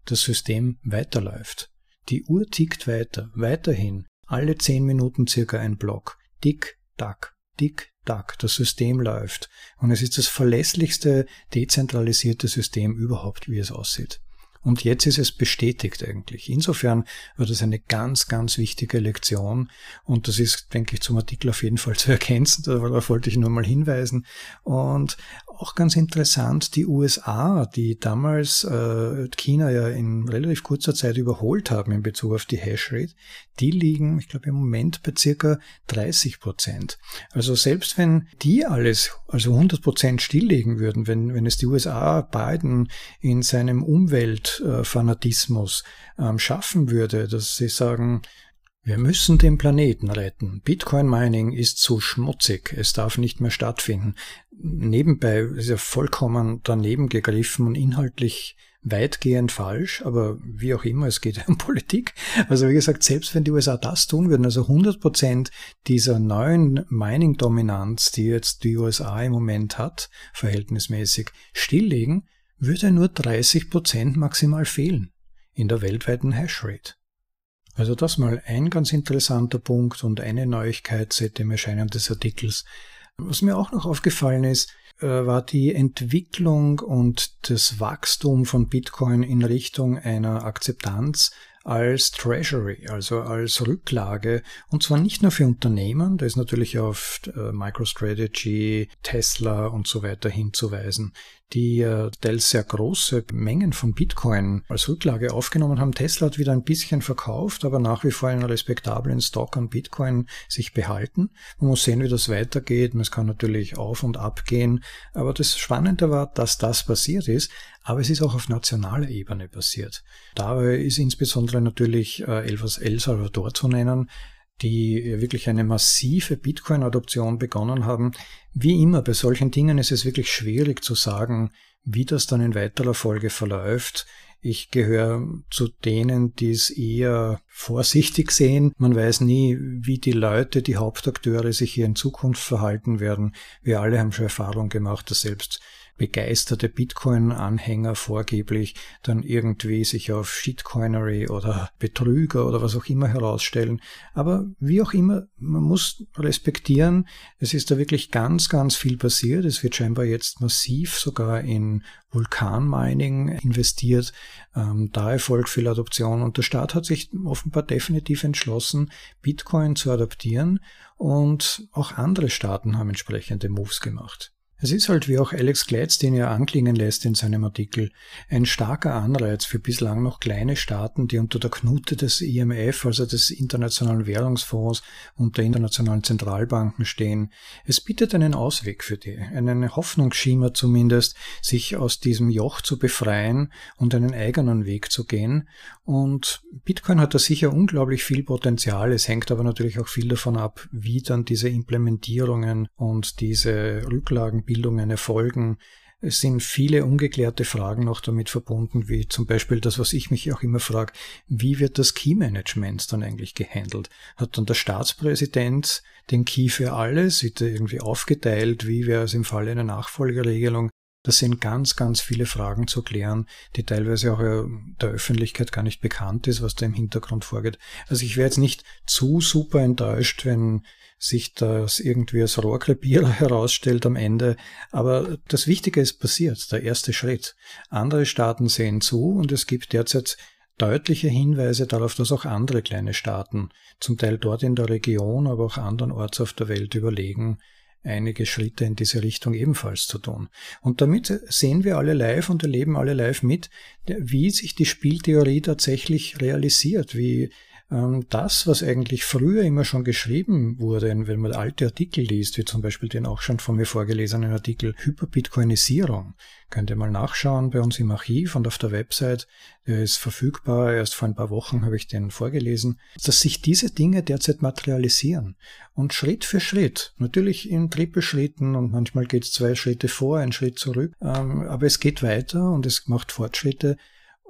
das System weiterläuft. Die Uhr tickt weiter, weiterhin, alle zehn Minuten circa ein Block. Dick, dack, dick, dack, das System läuft. Und es ist das verlässlichste dezentralisierte System überhaupt, wie es aussieht. Und jetzt ist es bestätigt eigentlich. Insofern war das eine ganz, ganz wichtige Lektion. Und das ist, denke ich, zum Artikel auf jeden Fall zu ergänzen. Darauf wollte ich nur mal hinweisen. Und auch ganz interessant, die USA, die damals äh, China ja in relativ kurzer Zeit überholt haben in Bezug auf die Hashrate, die liegen, ich glaube, im Moment bei circa 30 Prozent. Also selbst wenn die alles, also 100 Prozent stilllegen würden, wenn, wenn es die USA Biden in seinem Umweltfanatismus ähm, schaffen würde, dass sie sagen, wir müssen den Planeten retten. Bitcoin Mining ist zu schmutzig. Es darf nicht mehr stattfinden. Nebenbei ist er vollkommen daneben gegriffen und inhaltlich weitgehend falsch, aber wie auch immer, es geht um Politik. Also wie gesagt, selbst wenn die USA das tun würden, also 100 Prozent dieser neuen Mining-Dominanz, die jetzt die USA im Moment hat, verhältnismäßig, stilllegen, würde nur 30 Prozent maximal fehlen in der weltweiten Hashrate. Also das mal ein ganz interessanter Punkt und eine Neuigkeit seit dem Erscheinen des Artikels. Was mir auch noch aufgefallen ist, äh, war die Entwicklung und das Wachstum von Bitcoin in Richtung einer Akzeptanz als Treasury, also als Rücklage. Und zwar nicht nur für Unternehmen, da ist natürlich auf äh, MicroStrategy, Tesla und so weiter hinzuweisen, die äh, sehr große Mengen von Bitcoin als Rücklage aufgenommen haben. Tesla hat wieder ein bisschen verkauft, aber nach wie vor einen respektablen Stock an Bitcoin sich behalten. Man muss sehen, wie das weitergeht. Es kann natürlich auf und ab gehen. Aber das Spannende war, dass das passiert ist. Aber es ist auch auf nationaler Ebene passiert. Dabei ist insbesondere natürlich äh, El Salvador zu nennen, die wirklich eine massive Bitcoin-Adoption begonnen haben. Wie immer, bei solchen Dingen ist es wirklich schwierig zu sagen, wie das dann in weiterer Folge verläuft. Ich gehöre zu denen, die es eher vorsichtig sehen. Man weiß nie, wie die Leute, die Hauptakteure sich hier in Zukunft verhalten werden. Wir alle haben schon Erfahrung gemacht, dass selbst begeisterte Bitcoin-Anhänger vorgeblich dann irgendwie sich auf Shitcoinery oder Betrüger oder was auch immer herausstellen. Aber wie auch immer, man muss respektieren, es ist da wirklich ganz, ganz viel passiert. Es wird scheinbar jetzt massiv sogar in Vulkanmining investiert. Ähm, da erfolgt viel Adoption und der Staat hat sich offenbar definitiv entschlossen, Bitcoin zu adaptieren und auch andere Staaten haben entsprechende Moves gemacht. Es ist halt, wie auch Alex Gladstein ja anklingen lässt in seinem Artikel, ein starker Anreiz für bislang noch kleine Staaten, die unter der Knute des IMF, also des Internationalen Währungsfonds und der internationalen Zentralbanken stehen. Es bietet einen Ausweg für die, einen Hoffnungsschimmer zumindest, sich aus diesem Joch zu befreien und einen eigenen Weg zu gehen. Und Bitcoin hat da sicher unglaublich viel Potenzial. Es hängt aber natürlich auch viel davon ab, wie dann diese Implementierungen und diese Rücklagen Bildungen erfolgen. Es sind viele ungeklärte Fragen noch damit verbunden, wie zum Beispiel das, was ich mich auch immer frage, wie wird das Key-Management dann eigentlich gehandelt? Hat dann der Staatspräsident den Key für alles? Wird er irgendwie aufgeteilt? Wie wäre es im Falle einer Nachfolgeregelung? Das sind ganz, ganz viele Fragen zu klären, die teilweise auch der Öffentlichkeit gar nicht bekannt ist, was da im Hintergrund vorgeht. Also ich wäre jetzt nicht zu super enttäuscht, wenn sich das irgendwie als Rohrkrepierer herausstellt am Ende. Aber das Wichtige ist passiert, der erste Schritt. Andere Staaten sehen zu und es gibt derzeit deutliche Hinweise darauf, dass auch andere kleine Staaten, zum Teil dort in der Region, aber auch andernorts auf der Welt überlegen, einige Schritte in diese Richtung ebenfalls zu tun. Und damit sehen wir alle live und erleben alle live mit, wie sich die Spieltheorie tatsächlich realisiert, wie das, was eigentlich früher immer schon geschrieben wurde, wenn man alte Artikel liest, wie zum Beispiel den auch schon von mir vorgelesenen Artikel Hyperbitcoinisierung, könnt ihr mal nachschauen bei uns im Archiv und auf der Website. Der ist verfügbar. Erst vor ein paar Wochen habe ich den vorgelesen, dass sich diese Dinge derzeit materialisieren. Und Schritt für Schritt, natürlich in Trippelschritten und manchmal geht es zwei Schritte vor, ein Schritt zurück, ähm, aber es geht weiter und es macht Fortschritte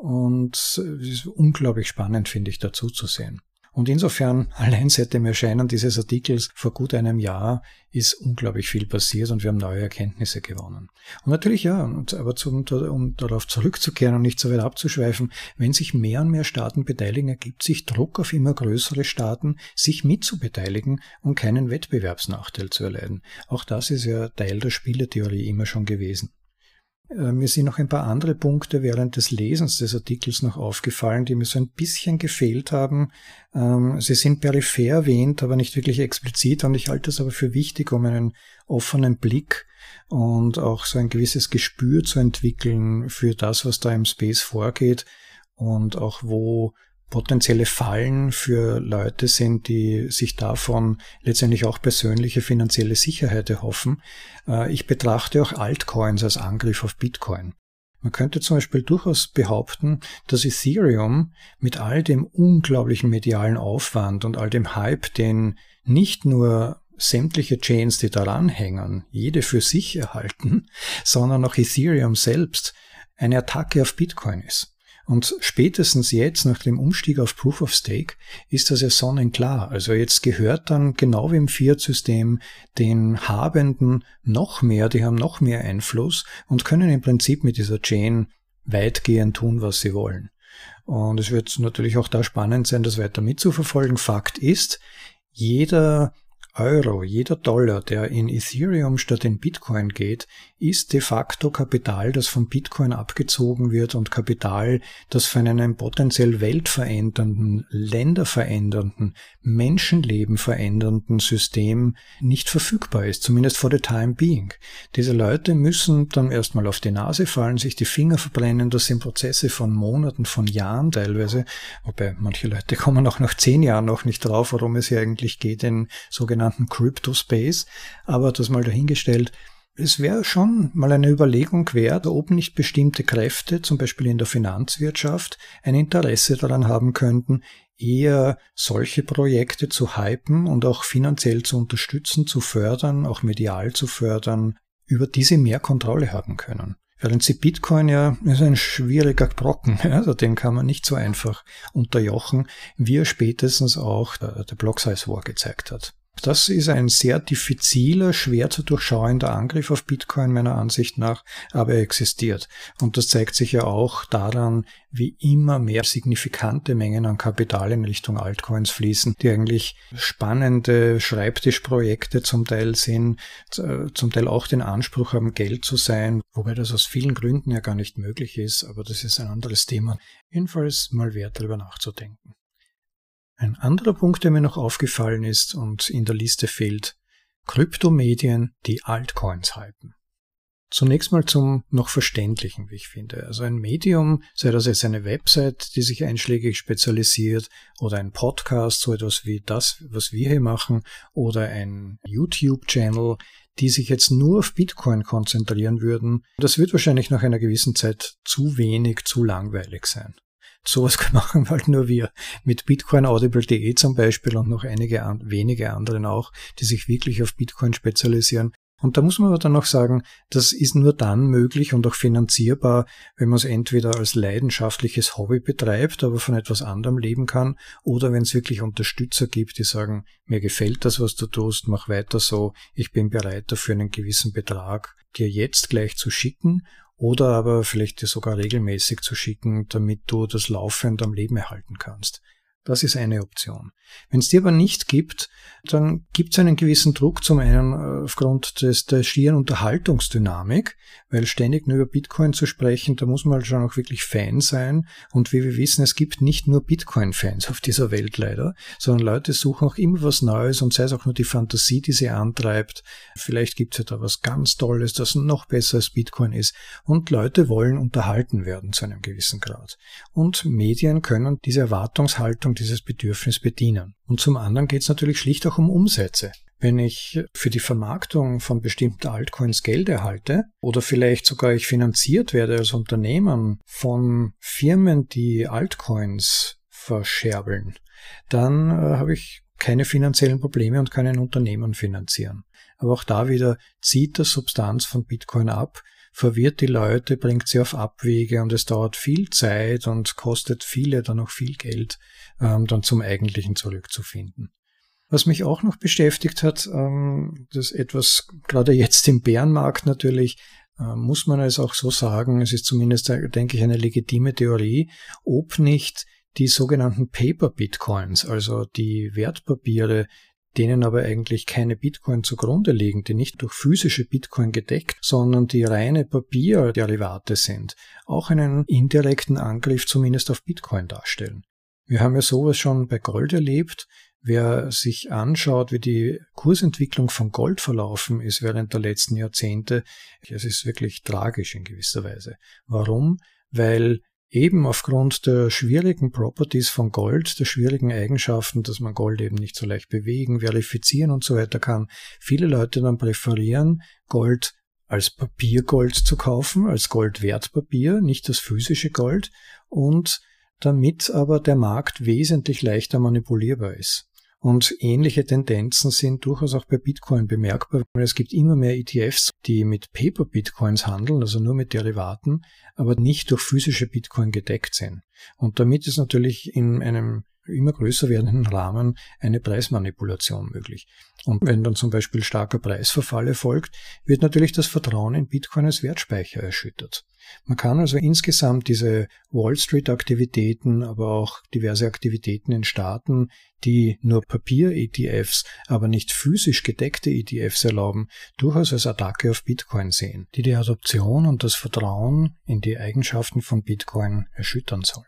und es ist unglaublich spannend, finde ich, dazu zu sehen. Und insofern, allein seit dem Erscheinen dieses Artikels vor gut einem Jahr ist unglaublich viel passiert und wir haben neue Erkenntnisse gewonnen. Und natürlich ja, aber zum, um darauf zurückzukehren und nicht so weit abzuschweifen, wenn sich mehr und mehr Staaten beteiligen, ergibt sich Druck auf immer größere Staaten, sich mitzubeteiligen und keinen Wettbewerbsnachteil zu erleiden. Auch das ist ja Teil der Spieletheorie immer schon gewesen. Äh, mir sind noch ein paar andere Punkte während des Lesens des Artikels noch aufgefallen, die mir so ein bisschen gefehlt haben. Ähm, sie sind peripher erwähnt, aber nicht wirklich explizit und ich halte es aber für wichtig, um einen offenen Blick und auch so ein gewisses Gespür zu entwickeln für das, was da im Space vorgeht und auch wo potenzielle Fallen für Leute sind, die sich davon letztendlich auch persönliche finanzielle Sicherheit erhoffen. Äh, ich betrachte auch Altcoins als Angriff auf Bitcoin. Man könnte zum Beispiel durchaus behaupten, dass Ethereum mit all dem unglaublichen medialen Aufwand und all dem Hype, den nicht nur sämtliche Chains, die daran hängen, jede für sich erhalten, sondern auch Ethereum selbst eine Attacke auf Bitcoin ist. Und spätestens jetzt, nach dem Umstieg auf Proof of Stake, ist das ja sonnenklar. Also jetzt gehört dann genau wie im Fiat-System den Habenden noch mehr, die haben noch mehr Einfluss und können im Prinzip mit dieser Chain weitgehend tun, was sie wollen. Und es wird natürlich auch da spannend sein, das weiter mitzuverfolgen. Fakt ist, jeder Euro, jeder Dollar, der in Ethereum statt in Bitcoin geht, ist de facto Kapital, das von Bitcoin abgezogen wird und Kapital, das für einen potenziell weltverändernden, länderverändernden, Menschenleben verändernden System nicht verfügbar ist, zumindest for the time being. Diese Leute müssen dann erstmal auf die Nase fallen, sich die Finger verbrennen, das sind Prozesse von Monaten, von Jahren teilweise, wobei manche Leute kommen auch nach zehn Jahren noch nicht drauf, worum es hier eigentlich geht, in sogenannten Crypto Space. Aber das mal dahingestellt. Es wäre schon mal eine Überlegung wert, ob nicht bestimmte Kräfte, zum Beispiel in der Finanzwirtschaft, ein Interesse daran haben könnten, eher solche Projekte zu hypen und auch finanziell zu unterstützen, zu fördern, auch medial zu fördern, über diese mehr Kontrolle haben können. Während sie Bitcoin ja ist ein schwieriger Brocken, also den kann man nicht so einfach unterjochen, wie er spätestens auch der, Block Size War gezeigt hat. Das ist ein sehr diffiziler, schwer zu durchschauender Angriff auf Bitcoin meiner Ansicht nach, aber er existiert. Und das zeigt sich ja auch daran, wie immer mehr signifikante Mengen an Kapital in Richtung Altcoins fließen, die eigentlich spannende Schreibtischprojekte zum Teil sind, zum Teil auch den Anspruch haben, Geld zu sein, wobei das aus vielen Gründen ja gar nicht möglich ist, aber das ist ein anderes Thema. Jedenfalls mal wert darüber nachzudenken. Ein anderer Punkt, der mir noch aufgefallen ist und in der Liste fehlt, Kryptomedien, die Altcoins hypen. Zunächst mal zum noch Verständlichen, wie ich finde. Also ein Medium, sei das jetzt eine Website, die sich einschlägig spezialisiert, oder ein Podcast, so etwas wie das, was wir hier machen, oder ein YouTube-Channel, die sich jetzt nur auf Bitcoin konzentrieren würden, das wird wahrscheinlich nach einer gewissen Zeit zu wenig, zu langweilig sein. Sowas machen halt nur wir. Mit bitcoinaudible.de zum Beispiel und noch einige an, wenige anderen auch, die sich wirklich auf Bitcoin spezialisieren. Und da muss man aber dann noch sagen, das ist nur dann möglich und auch finanzierbar, wenn man es entweder als leidenschaftliches Hobby betreibt, aber von etwas anderem leben kann, oder wenn es wirklich Unterstützer gibt, die sagen, mir gefällt das, was du tust, mach weiter so, ich bin bereit dafür einen gewissen Betrag dir jetzt gleich zu schicken oder aber vielleicht dir sogar regelmäßig zu schicken, damit du das laufend am Leben erhalten kannst. Das ist eine Option. Wenn es die aber nicht gibt, dann gibt es einen gewissen Druck zum einen äh, aufgrund des, der schieren Unterhaltungsdynamik, weil ständig nur über Bitcoin zu sprechen, da muss man halt schon auch wirklich Fan sein. Und wie wir wissen, es gibt nicht nur Bitcoin-Fans auf dieser Welt leider, sondern Leute suchen auch immer was Neues und sei es auch nur die Fantasie, die sie antreibt. Vielleicht gibt es ja da was ganz Tolles, das noch besser als Bitcoin ist. Und Leute wollen unterhalten werden zu einem gewissen Grad. Und Medien können diese Erwartungshaltung dieses Bedürfnis bedienen. Und zum anderen geht es natürlich schlicht auch um Umsätze. Wenn ich für die Vermarktung von bestimmten Altcoins Geld erhalte oder vielleicht sogar ich finanziert werde als Unternehmen von Firmen, die Altcoins verscherbeln, dann äh, habe ich keine finanziellen Probleme und kann ein Unternehmen finanzieren. Aber auch da wieder zieht der Substanz von Bitcoin ab, verwirrt die Leute, bringt sie auf Abwege und es dauert viel Zeit und kostet viele dann auch viel Geld, ähm, dann zum Eigentlichen zurückzufinden. Was mich auch noch beschäftigt hat, ähm, das etwas gerade jetzt im Bärenmarkt natürlich, äh, muss man es auch so sagen, es ist zumindest, äh, denke ich, eine legitime Theorie, ob nicht die sogenannten Paper Bitcoins, also die Wertpapiere, denen aber eigentlich keine Bitcoin zugrunde liegen, die nicht durch physische Bitcoin gedeckt, sondern die reine Papierderivate sind, auch einen indirekten Angriff zumindest auf Bitcoin darstellen. Wir haben ja sowas schon bei Gold erlebt. Wer sich anschaut, wie die Kursentwicklung von Gold verlaufen ist während der letzten Jahrzehnte, es ist wirklich tragisch in gewisser Weise. Warum? Weil eben aufgrund der schwierigen Properties von Gold, der schwierigen Eigenschaften, dass man Gold eben nicht so leicht bewegen, verifizieren und so weiter kann, viele Leute dann präferieren, Gold als Papiergold zu kaufen, als Goldwertpapier, nicht das physische Gold und damit aber der Markt wesentlich leichter manipulierbar ist. Und ähnliche Tendenzen sind durchaus auch bei Bitcoin bemerkbar. Es gibt immer mehr ETFs, die mit Paper Bitcoins handeln, also nur mit Derivaten, aber nicht durch physische Bitcoin gedeckt sind. Und damit ist natürlich in einem immer größer werdenden Rahmen eine Preismanipulation möglich. Und wenn dann zum Beispiel starker Preisverfall erfolgt, wird natürlich das Vertrauen in Bitcoin als Wertspeicher erschüttert. Man kann also insgesamt diese Wall Street Aktivitäten, aber auch diverse Aktivitäten in Staaten, die nur Papier-ETFs, aber nicht physisch gedeckte ETFs erlauben, durchaus als Attacke auf Bitcoin sehen, die die Adoption und das Vertrauen in die Eigenschaften von Bitcoin erschüttern soll.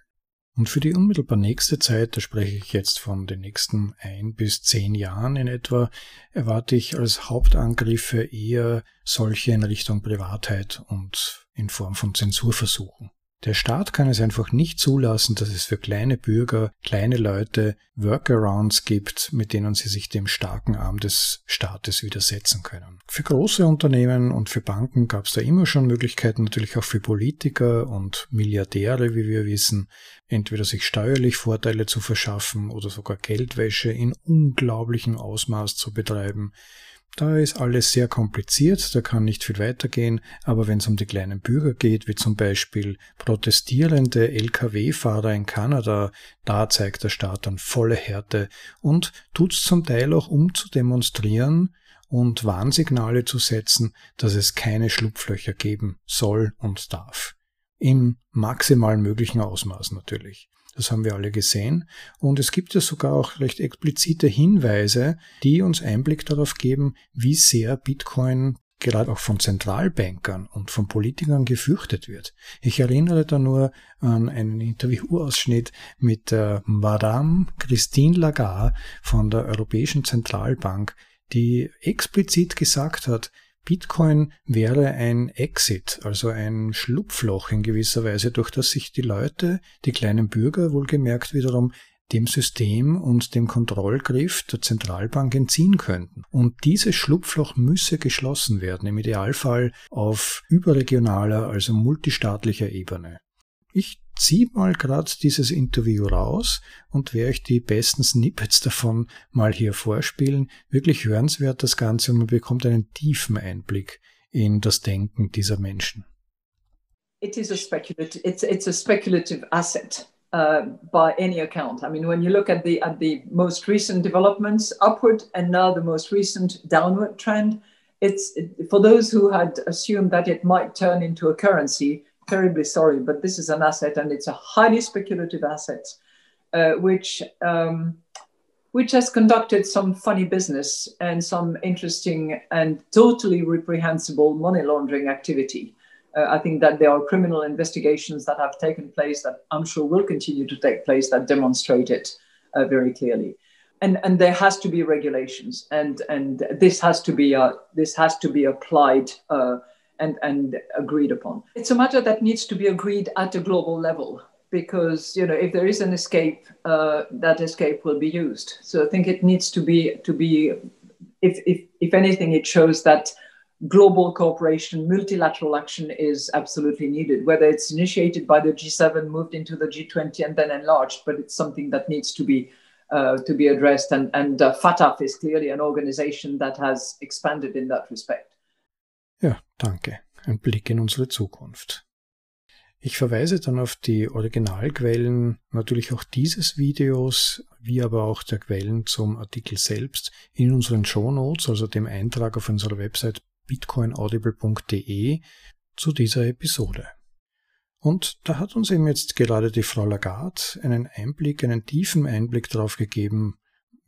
Und für die unmittelbar nächste Zeit, da spreche ich jetzt von den nächsten ein bis zehn Jahren in etwa, erwarte ich als Hauptangriffe eher solche in Richtung Privatheit und in Form von Zensurversuchen. Der Staat kann es einfach nicht zulassen, dass es für kleine Bürger, kleine Leute Workarounds gibt, mit denen sie sich dem starken Arm des Staates widersetzen können. Für große Unternehmen und für Banken gab es da immer schon Möglichkeiten, natürlich auch für Politiker und Milliardäre, wie wir wissen, entweder sich steuerlich Vorteile zu verschaffen oder sogar Geldwäsche in unglaublichem Ausmaß zu betreiben. Da ist alles sehr kompliziert, da kann nicht viel weitergehen, aber wenn es um die kleinen Bürger geht, wie zum Beispiel protestierende Lkw-Fahrer in Kanada, da zeigt der Staat dann volle Härte und tut es zum Teil auch um zu demonstrieren und Warnsignale zu setzen, dass es keine Schlupflöcher geben soll und darf. Im maximal möglichen Ausmaß natürlich. Das haben wir alle gesehen. Und es gibt ja sogar auch recht explizite Hinweise, die uns Einblick darauf geben, wie sehr Bitcoin gerade auch von Zentralbankern und von Politikern gefürchtet wird. Ich erinnere da nur an einen Interviewausschnitt mit der Madame Christine Lagarde von der Europäischen Zentralbank, die explizit gesagt hat, Bitcoin wäre ein Exit, also ein Schlupfloch in gewisser Weise, durch das sich die Leute, die kleinen Bürger wohlgemerkt wiederum, dem System und dem Kontrollgriff der Zentralbank entziehen könnten. Und dieses Schlupfloch müsse geschlossen werden, im Idealfall auf überregionaler, also multistaatlicher Ebene. Ich ziehe mal gerade dieses Interview raus und werde euch die besten Snippets davon mal hier vorspielen. Wirklich hörenswert das Ganze und man bekommt einen tiefen Einblick in das Denken dieser Menschen. It is a speculative, it's, it's a speculative asset. Uh, by any account. I mean, when you look at the at the most recent developments upward and now the most recent downward trend, it's for those who had assumed that it might turn into a currency. Terribly sorry, but this is an asset and it's a highly speculative asset, uh, which um, which has conducted some funny business and some interesting and totally reprehensible money laundering activity. Uh, I think that there are criminal investigations that have taken place that I'm sure will continue to take place that demonstrate it uh, very clearly. And, and there has to be regulations, and, and this has to be uh, this has to be applied uh, and, and agreed upon. It's a matter that needs to be agreed at a global level because you know if there is an escape, uh, that escape will be used. So I think it needs to be to be, if if if anything, it shows that global cooperation, multilateral action is absolutely needed. Whether it's initiated by the G7, moved into the G20, and then enlarged, but it's something that needs to be uh, to be addressed. And and uh, FATF is clearly an organization that has expanded in that respect. Ja, danke. Ein Blick in unsere Zukunft. Ich verweise dann auf die Originalquellen natürlich auch dieses Videos, wie aber auch der Quellen zum Artikel selbst in unseren Show Notes, also dem Eintrag auf unserer Website bitcoinaudible.de zu dieser Episode. Und da hat uns eben jetzt gerade die Frau Lagarde einen Einblick, einen tiefen Einblick darauf gegeben,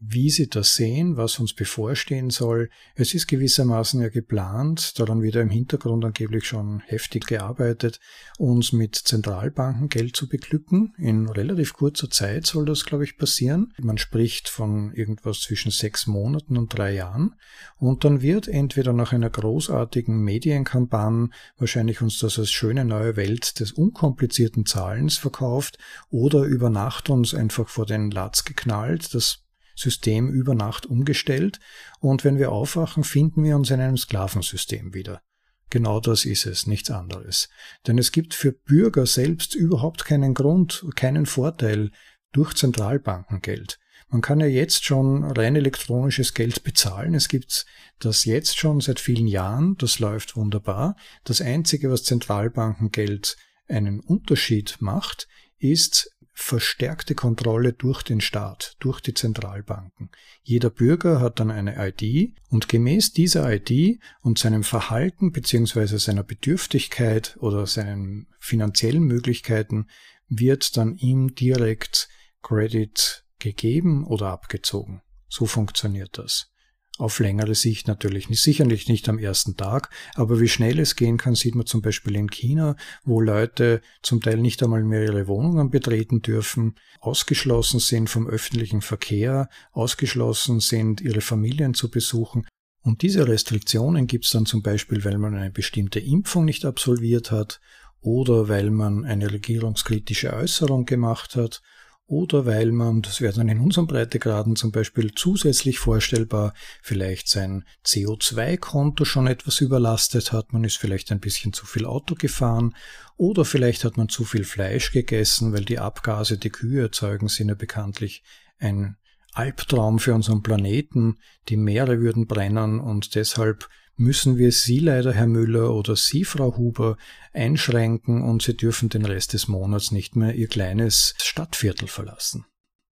wie sie das sehen, was uns bevorstehen soll. Es ist gewissermaßen ja geplant, daran wieder im Hintergrund angeblich schon heftig gearbeitet, uns mit Zentralbanken Geld zu beglücken. In relativ kurzer Zeit soll das, glaube ich, passieren. Man spricht von irgendwas zwischen sechs Monaten und drei Jahren. Und dann wird entweder nach einer großartigen Medienkampagne wahrscheinlich uns das als schöne neue Welt des unkomplizierten Zahlens verkauft oder über Nacht uns einfach vor den Latz geknallt. Das System über Nacht umgestellt und wenn wir aufwachen, finden wir uns in einem Sklavensystem wieder. Genau das ist es, nichts anderes. Denn es gibt für Bürger selbst überhaupt keinen Grund, keinen Vorteil durch Zentralbankengeld. Man kann ja jetzt schon rein elektronisches Geld bezahlen. Es gibt das jetzt schon seit vielen Jahren. Das läuft wunderbar. Das Einzige, was Zentralbankengeld einen Unterschied macht, ist verstärkte Kontrolle durch den Staat, durch die Zentralbanken. Jeder Bürger hat dann eine ID und gemäß dieser ID und seinem Verhalten bzw. seiner Bedürftigkeit oder seinen finanziellen Möglichkeiten wird dann ihm direkt Credit gegeben oder abgezogen. So funktioniert das auf längere Sicht natürlich nicht, sicherlich nicht am ersten Tag, aber wie schnell es gehen kann, sieht man zum Beispiel in China, wo Leute zum Teil nicht einmal mehr ihre Wohnungen betreten dürfen, ausgeschlossen sind vom öffentlichen Verkehr, ausgeschlossen sind, ihre Familien zu besuchen. Und diese Restriktionen gibt es dann zum Beispiel, weil man eine bestimmte Impfung nicht absolviert hat oder weil man eine regierungskritische Äußerung gemacht hat oder weil man, das wäre dann in unserem Breitegraden zum Beispiel zusätzlich vorstellbar, vielleicht sein CO2-Konto schon etwas überlastet hat, man ist vielleicht ein bisschen zu viel Auto gefahren oder vielleicht hat man zu viel Fleisch gegessen, weil die Abgase, die Kühe erzeugen, sind ja bekanntlich ein Albtraum für unseren Planeten, die Meere würden brennen und deshalb müssen wir Sie leider, Herr Müller, oder Sie, Frau Huber, einschränken und Sie dürfen den Rest des Monats nicht mehr Ihr kleines Stadtviertel verlassen.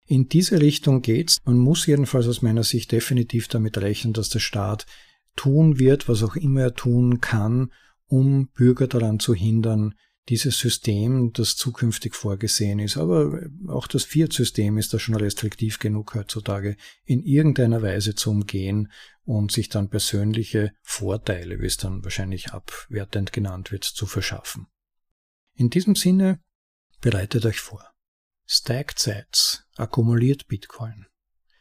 In diese Richtung geht's. Man muss jedenfalls aus meiner Sicht definitiv damit rechnen, dass der Staat tun wird, was auch immer er tun kann, um Bürger daran zu hindern, dieses System, das zukünftig vorgesehen ist, aber auch das Fiat-System ist da schon restriktiv genug heutzutage, in irgendeiner Weise zu umgehen und sich dann persönliche Vorteile, wie es dann wahrscheinlich abwertend genannt wird, zu verschaffen. In diesem Sinne, bereitet euch vor. Stacked Sets, akkumuliert Bitcoin.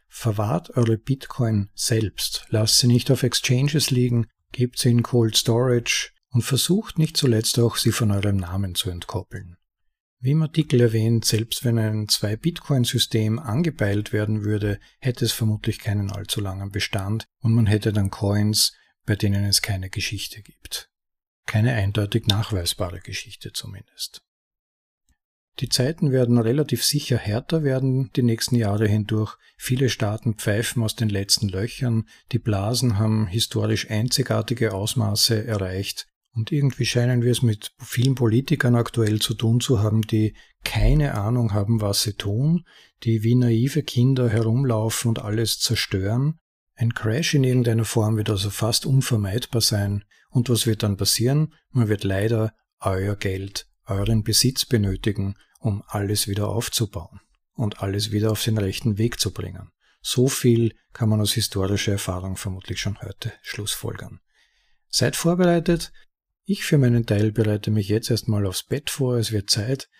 Verwahrt eure Bitcoin selbst, lasst sie nicht auf Exchanges liegen, gebt sie in Cold Storage, und versucht nicht zuletzt auch, sie von eurem Namen zu entkoppeln. Wie im Artikel erwähnt, selbst wenn ein 2-Bitcoin-System angepeilt werden würde, hätte es vermutlich keinen allzu langen Bestand und man hätte dann Coins, bei denen es keine Geschichte gibt. Keine eindeutig nachweisbare Geschichte zumindest. Die Zeiten werden relativ sicher härter werden die nächsten Jahre hindurch. Viele Staaten pfeifen aus den letzten Löchern, die Blasen haben historisch einzigartige Ausmaße erreicht und irgendwie scheinen wir es mit vielen Politikern aktuell zu tun zu haben, die keine Ahnung haben, was sie tun, die wie naive Kinder herumlaufen und alles zerstören. Ein Crash in irgendeiner Form wird also fast unvermeidbar sein. Und was wird dann passieren? Man wird leider euer Geld, euren Besitz benötigen, um alles wieder aufzubauen und alles wieder auf den rechten Weg zu bringen. So viel kann man aus historischer Erfahrung vermutlich schon heute schlussfolgern. Seid vorbereitet, ich für meinen Teil bereite mich jetzt erstmal aufs Bett vor, es wird Zeit.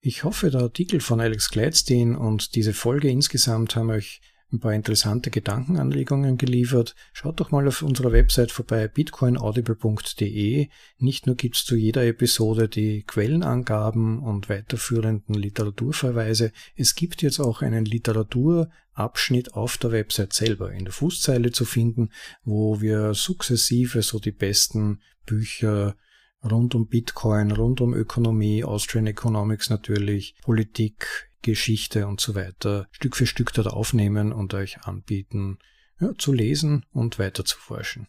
Ich hoffe, der Artikel von Alex Gleitstein und diese Folge insgesamt haben euch ein paar interessante Gedankenanregungen geliefert. Schaut doch mal auf unserer Website vorbei, bitcoinaudible.de. Nicht nur gibt's zu jeder Episode die Quellenangaben und weiterführenden Literaturverweise, es gibt jetzt auch einen Literaturabschnitt auf der Website selber in der Fußzeile zu finden, wo wir sukzessive so die besten Bücher rund um Bitcoin, rund um Ökonomie, Austrian Economics natürlich, Politik, Geschichte und so weiter Stück für Stück dort aufnehmen und euch anbieten, ja, zu lesen und weiter zu forschen.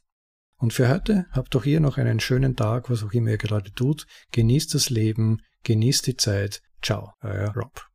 Und für heute habt auch ihr noch einen schönen Tag, was auch immer ihr gerade tut. Genießt das Leben, genießt die Zeit. Ciao, euer Rob.